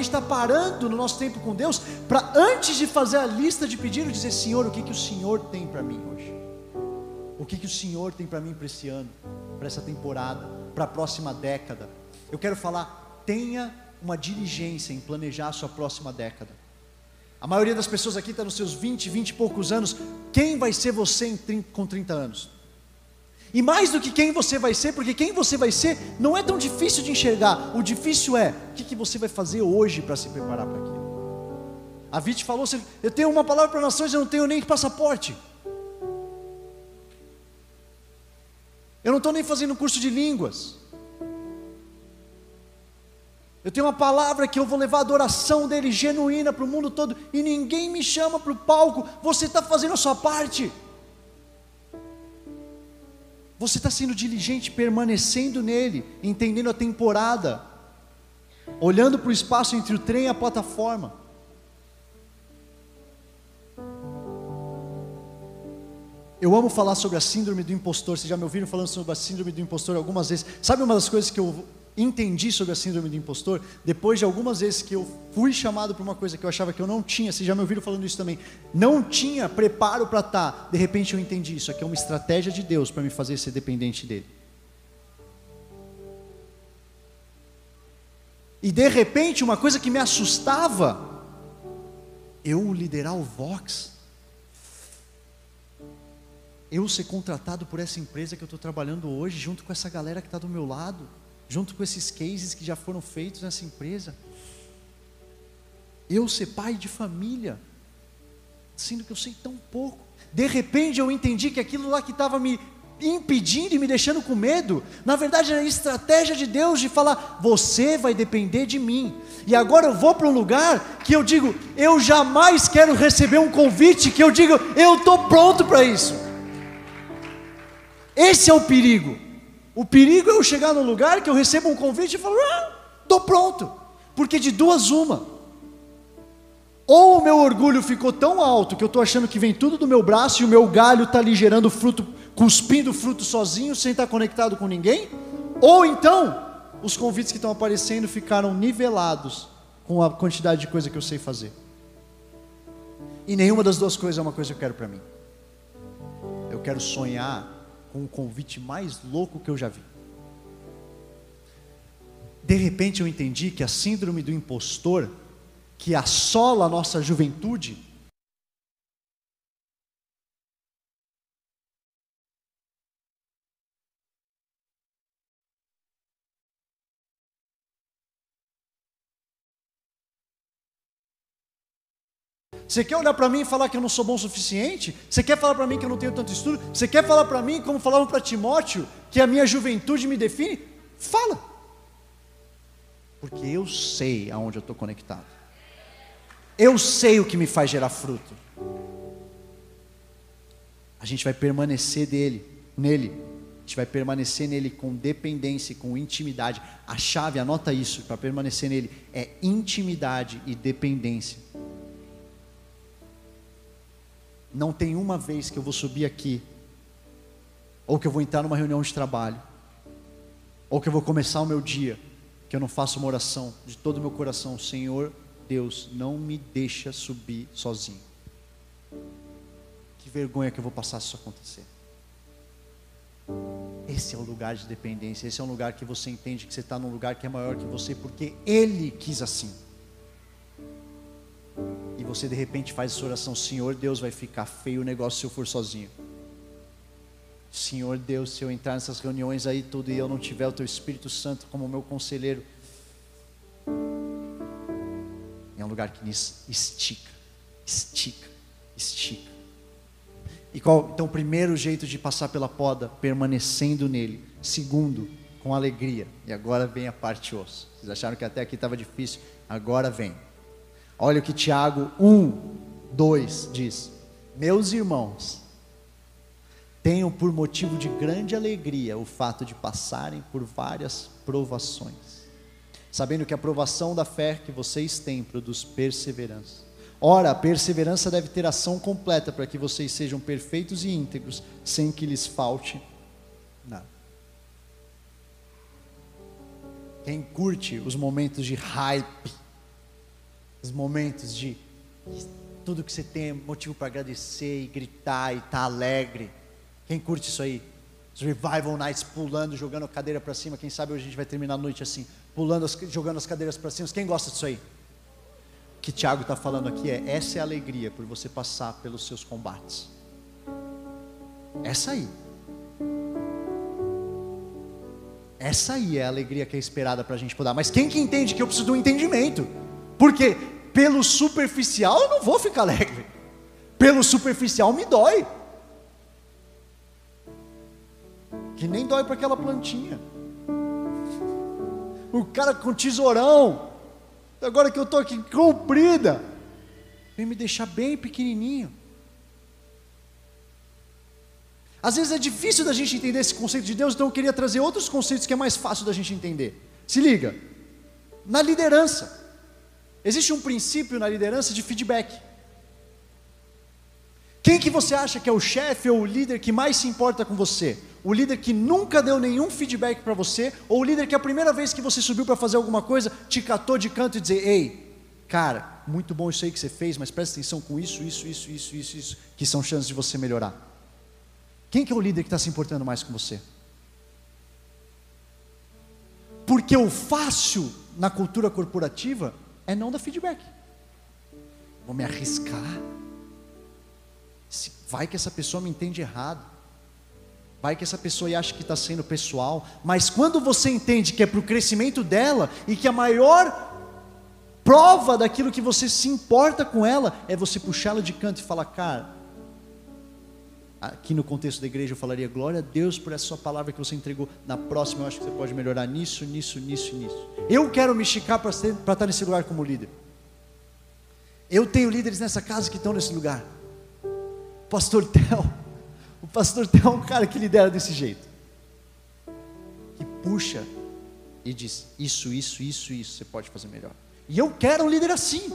tá parando no nosso tempo com Deus para antes de fazer a lista de pedidos, dizer, Senhor, o que, que o Senhor tem para mim hoje? O que, que o Senhor tem para mim para esse ano, para essa temporada, para a próxima década? Eu quero falar, tenha uma diligência em planejar a sua próxima década. A maioria das pessoas aqui está nos seus 20, 20 e poucos anos. Quem vai ser você 30, com 30 anos? E mais do que quem você vai ser, porque quem você vai ser não é tão difícil de enxergar. O difícil é o que, que você vai fazer hoje para se preparar para aquilo. A Vite falou: Eu tenho uma palavra para nações, eu não tenho nem passaporte. Eu não estou nem fazendo curso de línguas. Eu tenho uma palavra que eu vou levar a adoração dele genuína para o mundo todo e ninguém me chama para o palco. Você está fazendo a sua parte. Você está sendo diligente, permanecendo nele, entendendo a temporada, olhando para o espaço entre o trem e a plataforma. Eu amo falar sobre a síndrome do impostor. Vocês já me ouviram falando sobre a síndrome do impostor algumas vezes. Sabe uma das coisas que eu entendi sobre a síndrome do impostor depois de algumas vezes que eu fui chamado para uma coisa que eu achava que eu não tinha, vocês já me ouviram falando isso também, não tinha preparo para estar, tá, de repente eu entendi isso. Aqui é uma estratégia de Deus para me fazer ser dependente dele. E de repente, uma coisa que me assustava, eu liderar o Vox, eu ser contratado por essa empresa que eu estou trabalhando hoje, junto com essa galera que está do meu lado junto com esses cases que já foram feitos nessa empresa. Eu ser pai de família, sendo que eu sei tão pouco. De repente eu entendi que aquilo lá que estava me impedindo e me deixando com medo, na verdade era a estratégia de Deus de falar: você vai depender de mim. E agora eu vou para um lugar que eu digo: eu jamais quero receber um convite que eu digo: eu estou pronto para isso. Esse é o perigo. O perigo é eu chegar num lugar que eu recebo um convite e falo: ah, estou pronto. Porque de duas, uma. Ou o meu orgulho ficou tão alto que eu estou achando que vem tudo do meu braço e o meu galho está ali gerando fruto cuspindo fruto sozinho, sem estar conectado com ninguém, ou então os convites que estão aparecendo ficaram nivelados com a quantidade de coisa que eu sei fazer. E nenhuma das duas coisas é uma coisa que eu quero para mim. Eu quero sonhar com o convite mais louco que eu já vi. De repente eu entendi que a síndrome do impostor, que assola a nossa juventude, Você quer olhar para mim e falar que eu não sou bom o suficiente? Você quer falar para mim que eu não tenho tanto estudo? Você quer falar para mim, como falavam para Timóteo, que a minha juventude me define? Fala. Porque eu sei aonde eu estou conectado. Eu sei o que me faz gerar fruto. A gente vai permanecer dele, nele. A gente vai permanecer nele com dependência, com intimidade. A chave, anota isso, para permanecer nele é intimidade e dependência. Não tem uma vez que eu vou subir aqui, ou que eu vou entrar numa reunião de trabalho, ou que eu vou começar o meu dia, que eu não faço uma oração de todo o meu coração, Senhor Deus, não me deixa subir sozinho. Que vergonha que eu vou passar se isso acontecer. Esse é o lugar de dependência, esse é um lugar que você entende que você está num lugar que é maior que você, porque Ele quis assim você de repente faz essa oração: Senhor Deus, vai ficar feio o negócio se eu for sozinho. Senhor Deus, se eu entrar nessas reuniões aí tudo e eu não tiver o Teu Espírito Santo como meu conselheiro, é um lugar que estica, estica, estica. E qual, então, o primeiro jeito de passar pela poda, permanecendo nele. Segundo, com alegria. E agora vem a parte osso. Vocês acharam que até aqui estava difícil? Agora vem. Olha o que Tiago 1, 2 diz: Meus irmãos, tenham por motivo de grande alegria o fato de passarem por várias provações, sabendo que a provação da fé que vocês têm produz perseverança. Ora, a perseverança deve ter ação completa para que vocês sejam perfeitos e íntegros, sem que lhes falte nada. Quem curte os momentos de hype, os momentos de tudo que você tem motivo para agradecer e gritar e estar tá alegre. Quem curte isso aí? Os revival nights pulando, jogando a cadeira para cima. Quem sabe hoje a gente vai terminar a noite assim, pulando, jogando as cadeiras para cima. Quem gosta disso aí? O que Tiago está falando aqui é: essa é a alegria por você passar pelos seus combates. Essa aí. Essa aí é a alegria que é esperada para a gente poder. Mas quem que entende que eu preciso de um entendimento? Porque pelo superficial eu não vou ficar alegre. Pelo superficial me dói. Que nem dói para aquela plantinha. O cara com tesourão. Agora que eu estou aqui comprida. Vem me deixar bem pequenininho. Às vezes é difícil da gente entender esse conceito de Deus, então eu queria trazer outros conceitos que é mais fácil da gente entender. Se liga. Na liderança. Existe um princípio na liderança de feedback. Quem que você acha que é o chefe ou o líder que mais se importa com você? O líder que nunca deu nenhum feedback para você, ou o líder que a primeira vez que você subiu para fazer alguma coisa, te catou de canto e dizer: "Ei, cara, muito bom isso aí que você fez, mas presta atenção com isso, isso, isso, isso, isso, isso, que são chances de você melhorar". Quem que é o líder que está se importando mais com você? Porque o fácil na cultura corporativa é não dar feedback. Vou me arriscar. Se vai que essa pessoa me entende errado. Vai que essa pessoa acha que está sendo pessoal. Mas quando você entende que é para o crescimento dela e que a maior prova daquilo que você se importa com ela é você puxá-la de canto e falar, cara, aqui no contexto da igreja eu falaria glória a Deus por essa sua palavra que você entregou. Na próxima eu acho que você pode melhorar nisso, nisso, nisso nisso. Eu quero me esticar para estar nesse lugar como líder. Eu tenho líderes nessa casa que estão nesse lugar. O pastor Tel, o pastor Tel é um cara que lidera desse jeito. Que puxa e diz: Isso, isso, isso, isso, você pode fazer melhor. E eu quero um líder assim.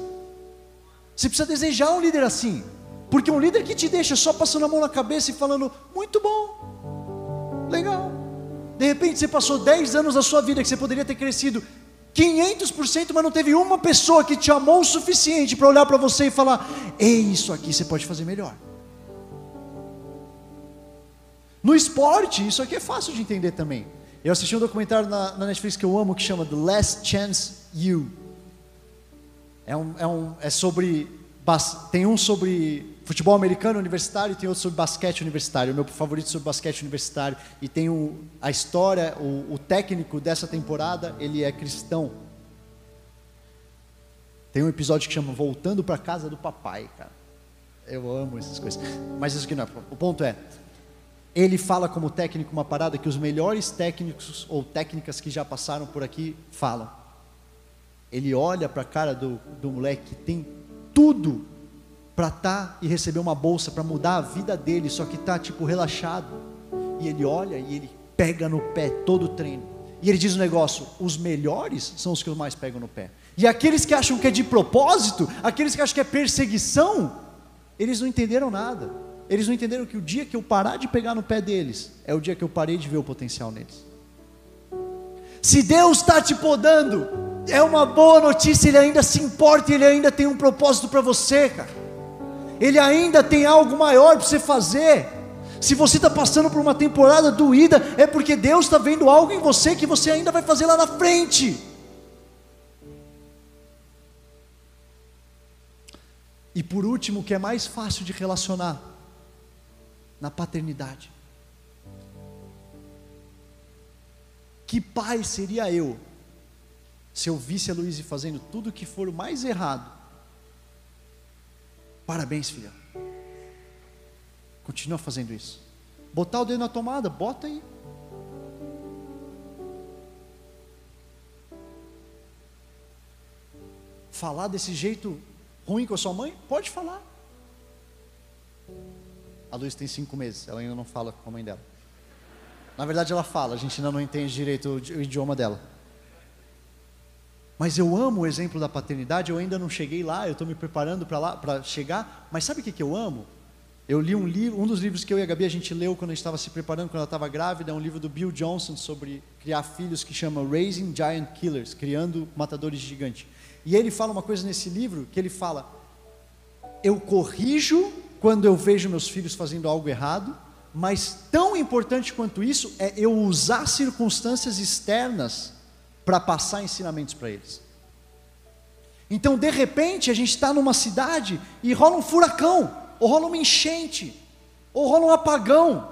Você precisa desejar um líder assim. Porque um líder que te deixa só passando a mão na cabeça e falando, muito bom, legal. De repente você passou 10 anos da sua vida que você poderia ter crescido 500%, mas não teve uma pessoa que te amou o suficiente para olhar para você e falar: Ei, isso aqui você pode fazer melhor. No esporte, isso aqui é fácil de entender também. Eu assisti um documentário na, na Netflix que eu amo que chama The Last Chance You. É, um, é, um, é sobre. Tem um sobre futebol americano universitário e tem outro sobre basquete universitário. O meu favorito sobre basquete universitário. E tem um, a história, o, o técnico dessa temporada, ele é cristão. Tem um episódio que chama Voltando para casa do papai, cara. Eu amo essas coisas. Mas isso aqui não é. O ponto é, ele fala como técnico uma parada que os melhores técnicos ou técnicas que já passaram por aqui falam. Ele olha para a cara do, do moleque que tem tudo para estar tá e receber uma bolsa para mudar a vida dele, só que está tipo relaxado. E ele olha e ele pega no pé todo o treino. E ele diz o um negócio: os melhores são os que mais pegam no pé. E aqueles que acham que é de propósito, aqueles que acham que é perseguição, eles não entenderam nada. Eles não entenderam que o dia que eu parar de pegar no pé deles, é o dia que eu parei de ver o potencial neles. Se Deus está te podando, é uma boa notícia, Ele ainda se importa, Ele ainda tem um propósito para você, cara. Ele ainda tem algo maior para você fazer. Se você está passando por uma temporada doída, é porque Deus está vendo algo em você que você ainda vai fazer lá na frente. E por último, que é mais fácil de relacionar, na paternidade. Que pai seria eu se eu visse a Luísa fazendo tudo o que for o mais errado? Parabéns, filha. Continua fazendo isso. Botar o dedo na tomada, bota aí. Falar desse jeito ruim com a sua mãe? Pode falar. A Luiz tem cinco meses, ela ainda não fala com a mãe dela. Na verdade, ela fala, a gente ainda não entende direito o idioma dela. Mas eu amo o exemplo da paternidade, eu ainda não cheguei lá, eu estou me preparando para lá, para chegar. Mas sabe o que, que eu amo? Eu li um livro, um dos livros que eu e a Gabi a gente leu quando a gente estava se preparando, quando ela estava grávida, é um livro do Bill Johnson sobre criar filhos que chama Raising Giant Killers, criando matadores gigantes. E ele fala uma coisa nesse livro que ele fala: eu corrijo quando eu vejo meus filhos fazendo algo errado, mas tão importante quanto isso é eu usar circunstâncias externas para passar ensinamentos para eles. Então, de repente, a gente está numa cidade e rola um furacão, ou rola uma enchente, ou rola um apagão,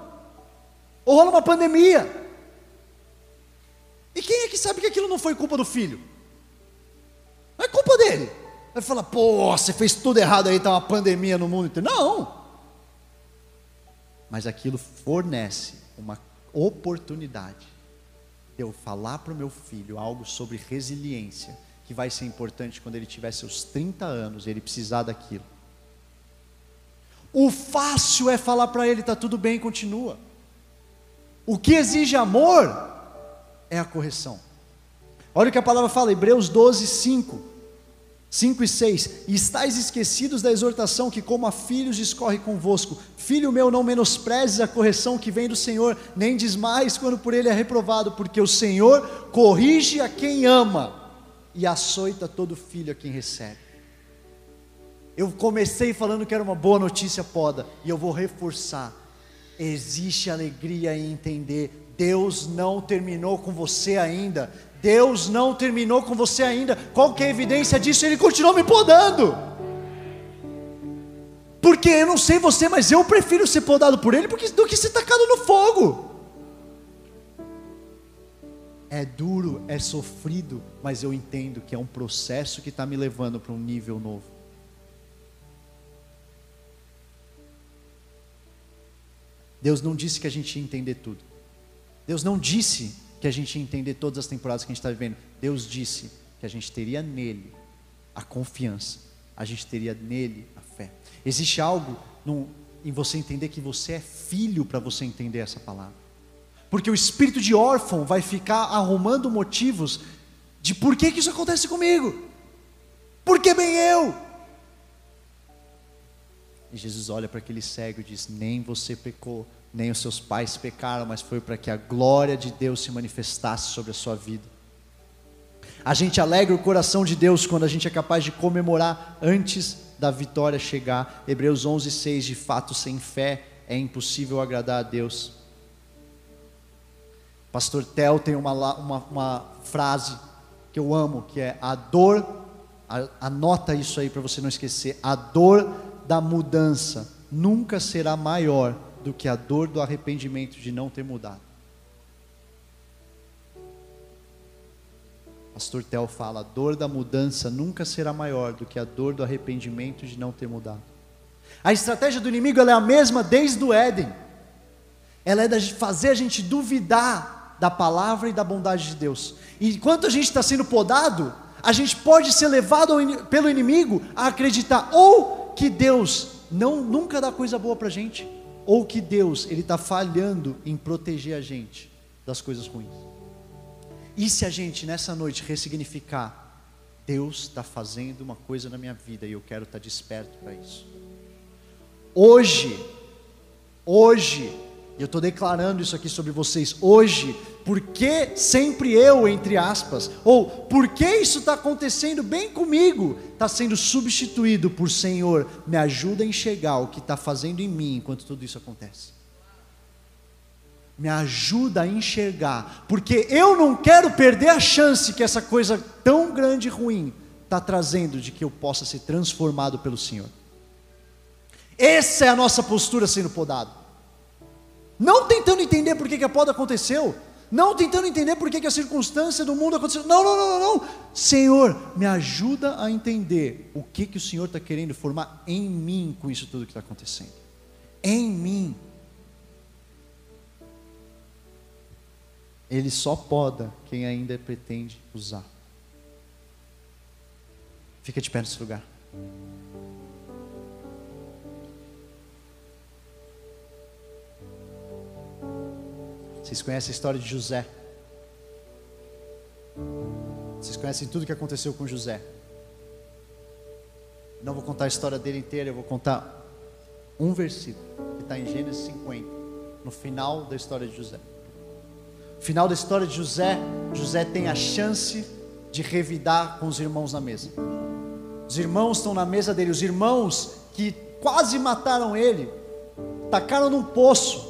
ou rola uma pandemia. E quem é que sabe que aquilo não foi culpa do filho? Não é culpa dele. Vai falar, pô, você fez tudo errado aí, está uma pandemia no mundo. Não. Mas aquilo fornece uma oportunidade de eu falar para o meu filho algo sobre resiliência, que vai ser importante quando ele tiver seus 30 anos e ele precisar daquilo. O fácil é falar para ele, está tudo bem, continua. O que exige amor é a correção. Olha o que a palavra fala, Hebreus 12, 5. 5 e 6: E estáis esquecidos da exortação que, como a filhos, discorre convosco. Filho meu, não menosprezes a correção que vem do Senhor, nem desmais quando por ele é reprovado, porque o Senhor corrige a quem ama e açoita todo filho a quem recebe. Eu comecei falando que era uma boa notícia, poda, e eu vou reforçar. Existe alegria em entender Deus não terminou com você ainda. Deus não terminou com você ainda. Qual que é a evidência disso? Ele continuou me podando. Porque eu não sei você, mas eu prefiro ser podado por ele do que ser tacado no fogo. É duro, é sofrido, mas eu entendo que é um processo que está me levando para um nível novo. Deus não disse que a gente ia entender tudo. Deus não disse que a gente ia entender todas as temporadas que a gente está vivendo. Deus disse que a gente teria nele a confiança, a gente teria nele a fé. Existe algo no, em você entender que você é filho para você entender essa palavra. Porque o espírito de órfão vai ficar arrumando motivos de por que, que isso acontece comigo. Por que bem eu? E Jesus olha para aquele cego e diz: Nem você pecou, nem os seus pais pecaram, mas foi para que a glória de Deus se manifestasse sobre a sua vida. A gente alegra o coração de Deus quando a gente é capaz de comemorar antes da vitória chegar. Hebreus 11:6 De fato, sem fé é impossível agradar a Deus. Pastor Tel tem uma, uma, uma frase que eu amo, que é a dor, anota isso aí para você não esquecer, a dor da mudança nunca será maior do que a dor do arrependimento de não ter mudado. Pastor Tel fala: a dor da mudança nunca será maior do que a dor do arrependimento de não ter mudado. A estratégia do inimigo é a mesma desde o Éden. Ela é de fazer a gente duvidar da palavra e da bondade de Deus. E enquanto a gente está sendo podado, a gente pode ser levado pelo inimigo a acreditar ou que Deus não nunca dá coisa boa para gente, ou que Deus ele está falhando em proteger a gente das coisas ruins. E se a gente nessa noite ressignificar, Deus está fazendo uma coisa na minha vida e eu quero estar tá desperto para isso. Hoje, hoje, eu estou declarando isso aqui sobre vocês. Hoje, porque sempre eu, entre aspas, ou porque isso está acontecendo bem comigo, está sendo substituído por Senhor, me ajuda a enxergar o que está fazendo em mim enquanto tudo isso acontece me ajuda a enxergar, porque eu não quero perder a chance que essa coisa tão grande e ruim está trazendo de que eu possa ser transformado pelo Senhor. Essa é a nossa postura sendo podado. Não tentando entender por que, que a poda aconteceu, não tentando entender por que, que a circunstância do mundo aconteceu. Não, não, não, não, não. Senhor, me ajuda a entender o que, que o Senhor está querendo formar em mim com isso tudo que está acontecendo. Em mim. Ele só poda quem ainda pretende usar. Fica de pé nesse lugar. Vocês conhecem a história de José? Vocês conhecem tudo o que aconteceu com José? Não vou contar a história dele inteira, eu vou contar um versículo que está em Gênesis 50, no final da história de José. Final da história de José, José tem a chance de revidar com os irmãos na mesa. Os irmãos estão na mesa dele, os irmãos que quase mataram ele, tacaram num poço,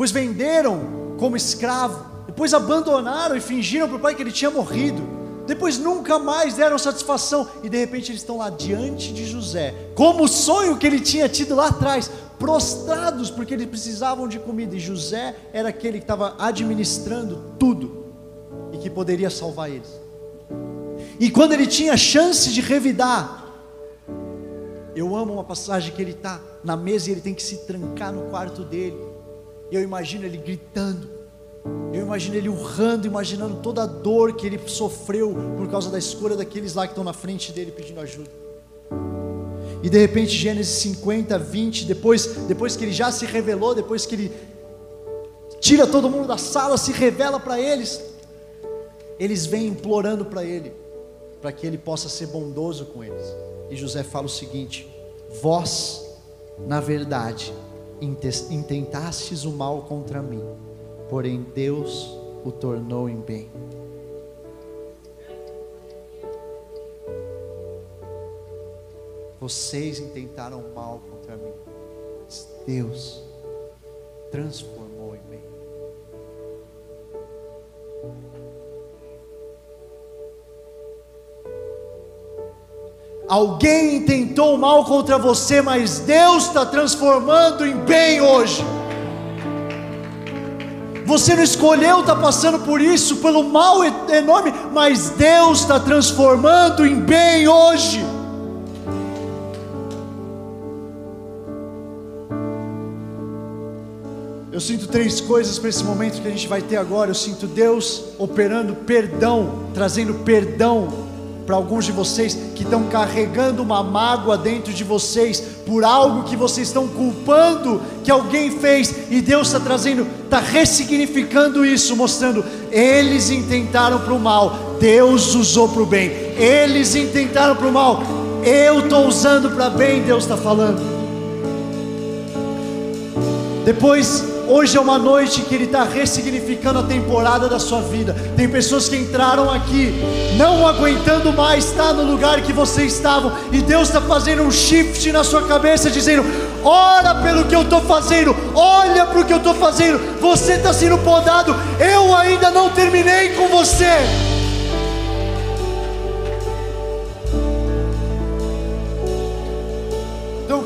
depois venderam como escravo, depois abandonaram e fingiram para o pai que ele tinha morrido, depois nunca mais deram satisfação, e de repente eles estão lá diante de José, como o sonho que ele tinha tido lá atrás, prostrados porque eles precisavam de comida, e José era aquele que estava administrando tudo e que poderia salvar eles. E quando ele tinha chance de revidar, eu amo uma passagem que ele está na mesa e ele tem que se trancar no quarto dele. Eu imagino ele gritando, eu imagino ele urrando, imaginando toda a dor que ele sofreu por causa da escolha daqueles lá que estão na frente dele pedindo ajuda. E de repente, Gênesis 50, 20, depois, depois que ele já se revelou, depois que ele tira todo mundo da sala, se revela para eles, eles vêm implorando para ele, para que ele possa ser bondoso com eles. E José fala o seguinte: Vós, na verdade, intentastes o mal contra mim, porém Deus o tornou em bem Vocês intentaram mal contra mim, mas Deus transformou em bem. Alguém intentou mal contra você, mas Deus está transformando em bem hoje. Você não escolheu estar tá passando por isso, pelo mal enorme, mas Deus está transformando em bem hoje. Eu sinto três coisas para esse momento que a gente vai ter agora. Eu sinto Deus operando perdão, trazendo perdão para alguns de vocês que estão carregando uma mágoa dentro de vocês por algo que vocês estão culpando que alguém fez e Deus está trazendo, está ressignificando isso, mostrando eles intentaram para o mal, Deus usou para o bem. Eles intentaram para o mal, eu estou usando para bem. Deus está falando. Depois Hoje é uma noite que Ele está ressignificando a temporada da sua vida. Tem pessoas que entraram aqui não aguentando mais estar no lugar que vocês estavam, e Deus está fazendo um shift na sua cabeça, dizendo: ora pelo que eu estou fazendo, olha para o que eu estou fazendo. Você está sendo podado, eu ainda não terminei com você.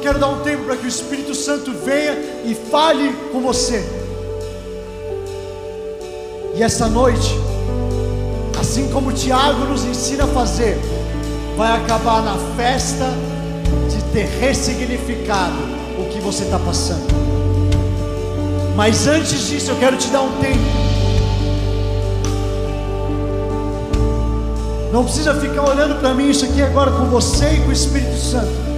Quero dar um tempo para que o Espírito Santo venha e fale com você. E essa noite, assim como Tiago nos ensina a fazer, vai acabar na festa de ter ressignificado o que você está passando. Mas antes disso, eu quero te dar um tempo. Não precisa ficar olhando para mim isso aqui agora com você e com o Espírito Santo.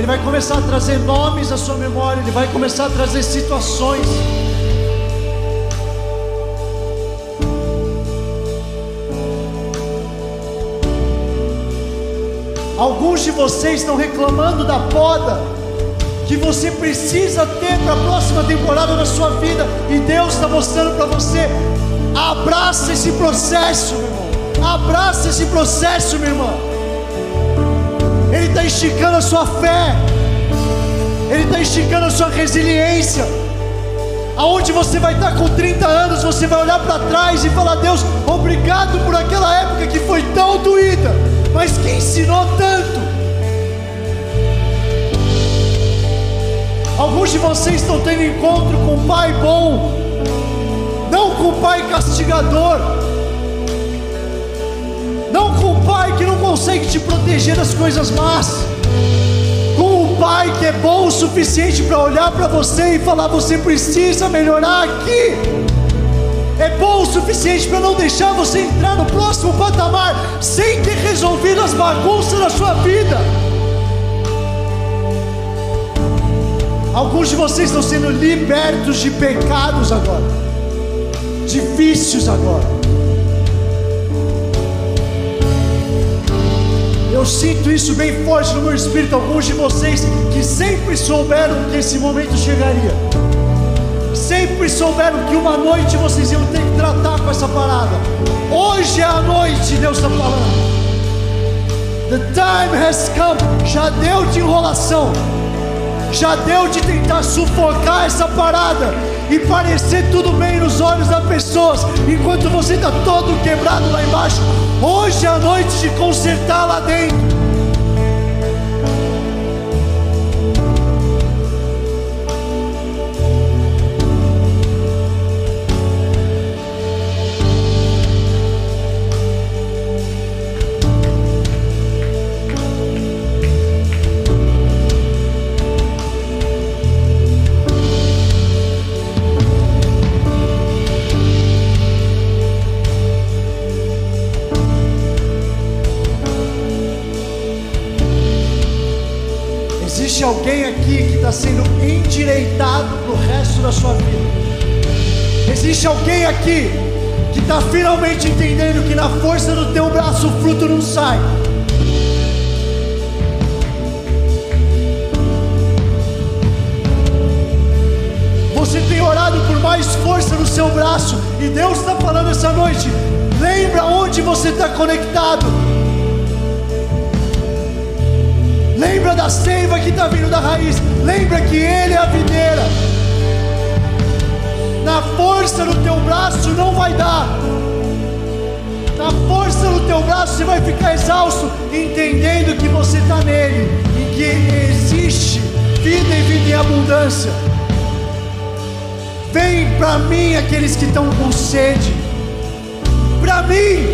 Ele vai começar a trazer nomes à sua memória, Ele vai começar a trazer situações. Alguns de vocês estão reclamando da poda que você precisa ter para a próxima temporada da sua vida, e Deus está mostrando para você: abraça esse processo, meu irmão. Abraça esse processo, meu irmão. Ele está esticando a sua fé, Ele está esticando a sua resiliência. Aonde você vai estar com 30 anos, você vai olhar para trás e falar: Deus, obrigado por aquela época que foi tão doída, mas que ensinou tanto. Alguns de vocês estão tendo encontro com um pai bom, não com um pai castigador pai que não consegue te proteger das coisas más, com o pai que é bom o suficiente para olhar para você e falar: você precisa melhorar aqui. É bom o suficiente para não deixar você entrar no próximo patamar sem ter resolvido as bagunças da sua vida. Alguns de vocês estão sendo libertos de pecados agora, de vícios agora. Eu sinto isso bem forte no meu espírito. Alguns de vocês que sempre souberam que esse momento chegaria, sempre souberam que uma noite vocês iam ter que tratar com essa parada. Hoje é a noite, Deus está falando. The time has come. Já deu de enrolação, já deu de tentar sufocar essa parada e parecer tudo bem nos olhos das pessoas, enquanto você está todo quebrado lá embaixo. Hoje é a noite de consertar lá dentro. Existe alguém aqui que está sendo endireitado para o resto da sua vida. Existe alguém aqui que está finalmente entendendo que na força do teu braço o fruto não sai. Você tem orado por mais força no seu braço e Deus está falando essa noite. Lembra onde você está conectado. Lembra da seiva que está vindo da raiz. Lembra que Ele é a videira. Na força do teu braço não vai dar. Na força do teu braço você vai ficar exausto, entendendo que você está nele e que existe vida e vida em abundância. Vem para mim aqueles que estão com sede. Para mim,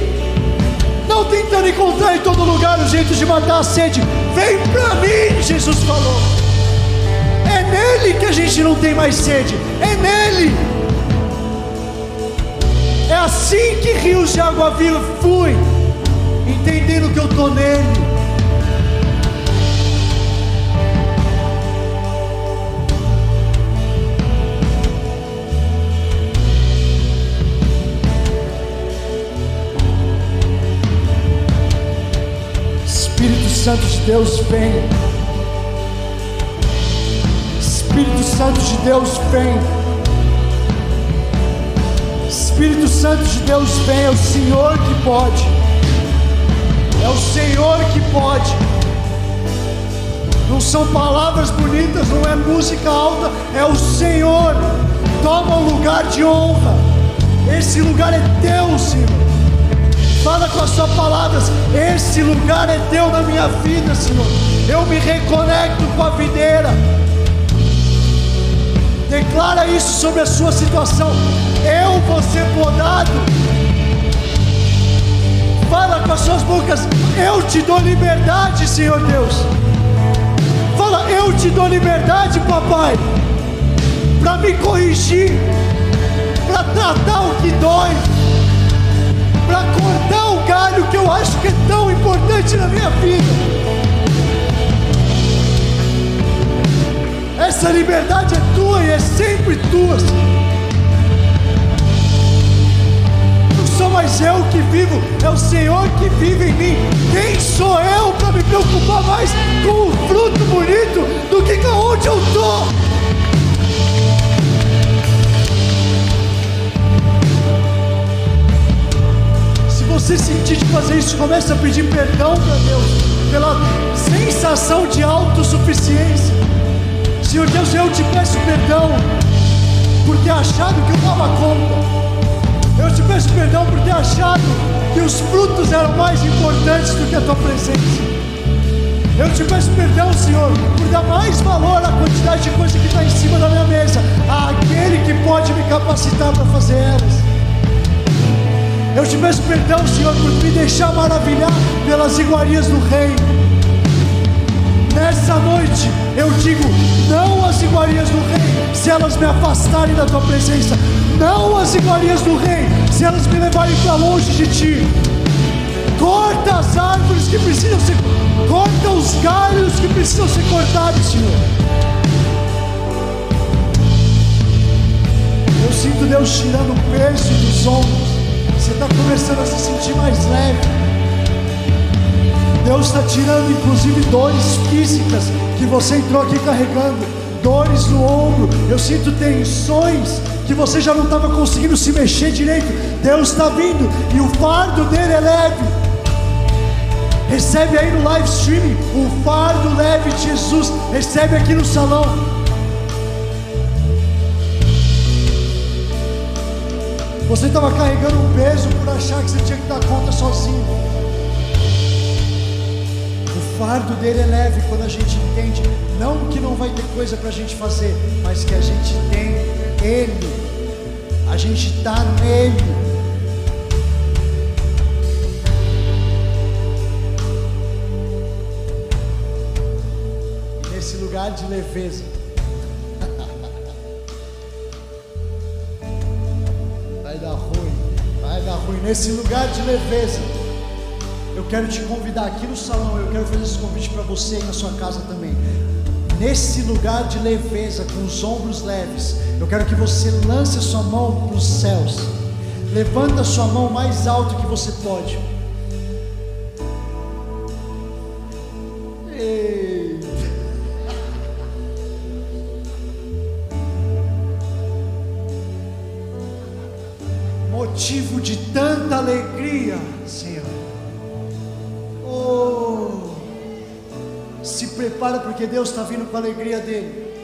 não tentando encontrar em todo lugar o jeito de matar a sede. Vem para mim, Jesus falou. É nele que a gente não tem mais sede, é nele. É assim que rios de água viva fluem, entendendo que eu estou nele. Santo de Deus vem. Espírito Santo de Deus vem. Espírito Santo de Deus vem, é o Senhor que pode. É o Senhor que pode. Não são palavras bonitas, não é música alta, é o Senhor. Toma o lugar de honra. Esse lugar é teu, Senhor. Fala com as suas palavras. Esse lugar é teu na minha vida, Senhor. Eu me reconecto com a videira. Declara isso sobre a sua situação. Eu vou ser podado. Fala com as suas bocas. Eu te dou liberdade, Senhor Deus. Fala, eu te dou liberdade, papai. Para me corrigir. Para tratar o que dói para cortar o galho que eu acho que é tão importante na minha vida. Essa liberdade é tua e é sempre tua. Não sou mais eu que vivo, é o Senhor que vive em mim. Quem sou eu para me preocupar mais com o fruto bonito do que com onde eu estou? Você sentir de fazer isso, comece a pedir perdão para Deus pela sensação de autossuficiência. Senhor Deus, eu te peço perdão por ter achado que eu dava conta. Eu te peço perdão por ter achado que os frutos eram mais importantes do que a tua presença. Eu te peço perdão, Senhor, por dar mais valor à quantidade de coisa que está em cima da minha mesa, àquele que pode me capacitar para fazer elas. Eu te peço perdão, Senhor, por me deixar maravilhar pelas iguarias do Rei. Nessa noite eu digo: não às iguarias do Rei, se elas me afastarem da tua presença. Não às iguarias do Rei, se elas me levarem para longe de ti. Corta as árvores que precisam ser, corta os galhos que precisam ser cortados, Senhor. Eu sinto Deus tirando o peso dos ombros. Você está começando a se sentir mais leve. Deus está tirando, inclusive, dores físicas que você entrou aqui carregando, dores no ombro. Eu sinto tensões que você já não estava conseguindo se mexer direito. Deus está vindo e o fardo dele é leve. Recebe aí no live streaming o fardo leve de Jesus. Recebe aqui no salão. Você estava carregando um peso por achar que você tinha que dar conta sozinho. O fardo dele é leve quando a gente entende, não que não vai ter coisa para a gente fazer, mas que a gente tem Ele, a gente está nele. nesse lugar de leveza, nesse lugar de leveza, eu quero te convidar aqui no salão, eu quero fazer esse convite para você e na sua casa também. Nesse lugar de leveza, com os ombros leves, eu quero que você lance a sua mão para os céus. Levanta a sua mão mais alto que você pode. Porque Deus está vindo com a alegria dele.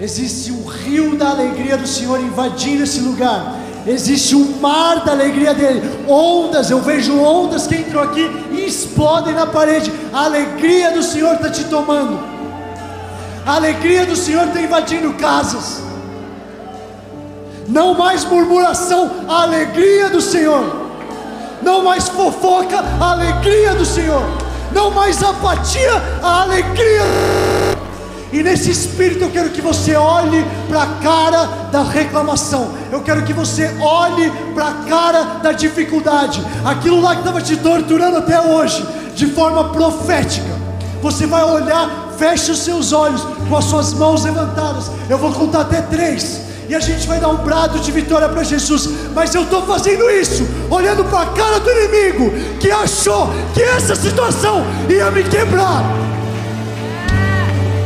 Existe um rio da alegria do Senhor invadindo esse lugar. Existe um mar da alegria dele. Ondas, eu vejo ondas que entram aqui e explodem na parede. A alegria do Senhor está te tomando. A alegria do Senhor está invadindo casas. Não mais murmuração, a alegria do Senhor. Não mais fofoca, a alegria do Senhor não mais apatia, a alegria. E nesse espírito eu quero que você olhe para a cara da reclamação. Eu quero que você olhe para a cara da dificuldade. Aquilo lá que estava te torturando até hoje, de forma profética. Você vai olhar, feche os seus olhos com as suas mãos levantadas. Eu vou contar até três e a gente vai dar um brado de vitória para Jesus. Mas eu estou fazendo isso, olhando para a cara do inimigo, que achou que essa situação ia me quebrar.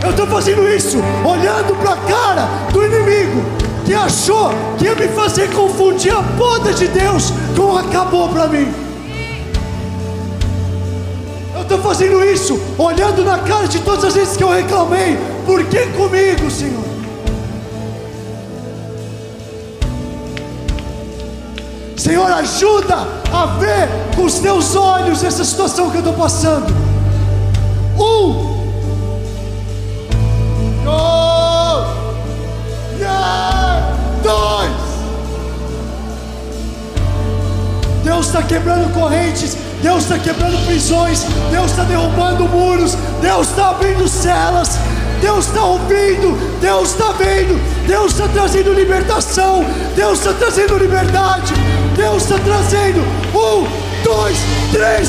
Eu estou fazendo isso, olhando para a cara do inimigo, que achou que ia me fazer confundir a poda de Deus com acabou para mim. Eu estou fazendo isso, olhando na cara de todas as vezes que eu reclamei, por que comigo, Senhor? Senhor, ajuda a ver com os teus olhos essa situação que eu estou passando. Um, dois. Deus está quebrando correntes, Deus está quebrando prisões, Deus está derrubando muros, Deus está abrindo celas, Deus está ouvindo, Deus está vendo, Deus está trazendo libertação, Deus está trazendo liberdade. Deus está trazendo. Um, dois, três,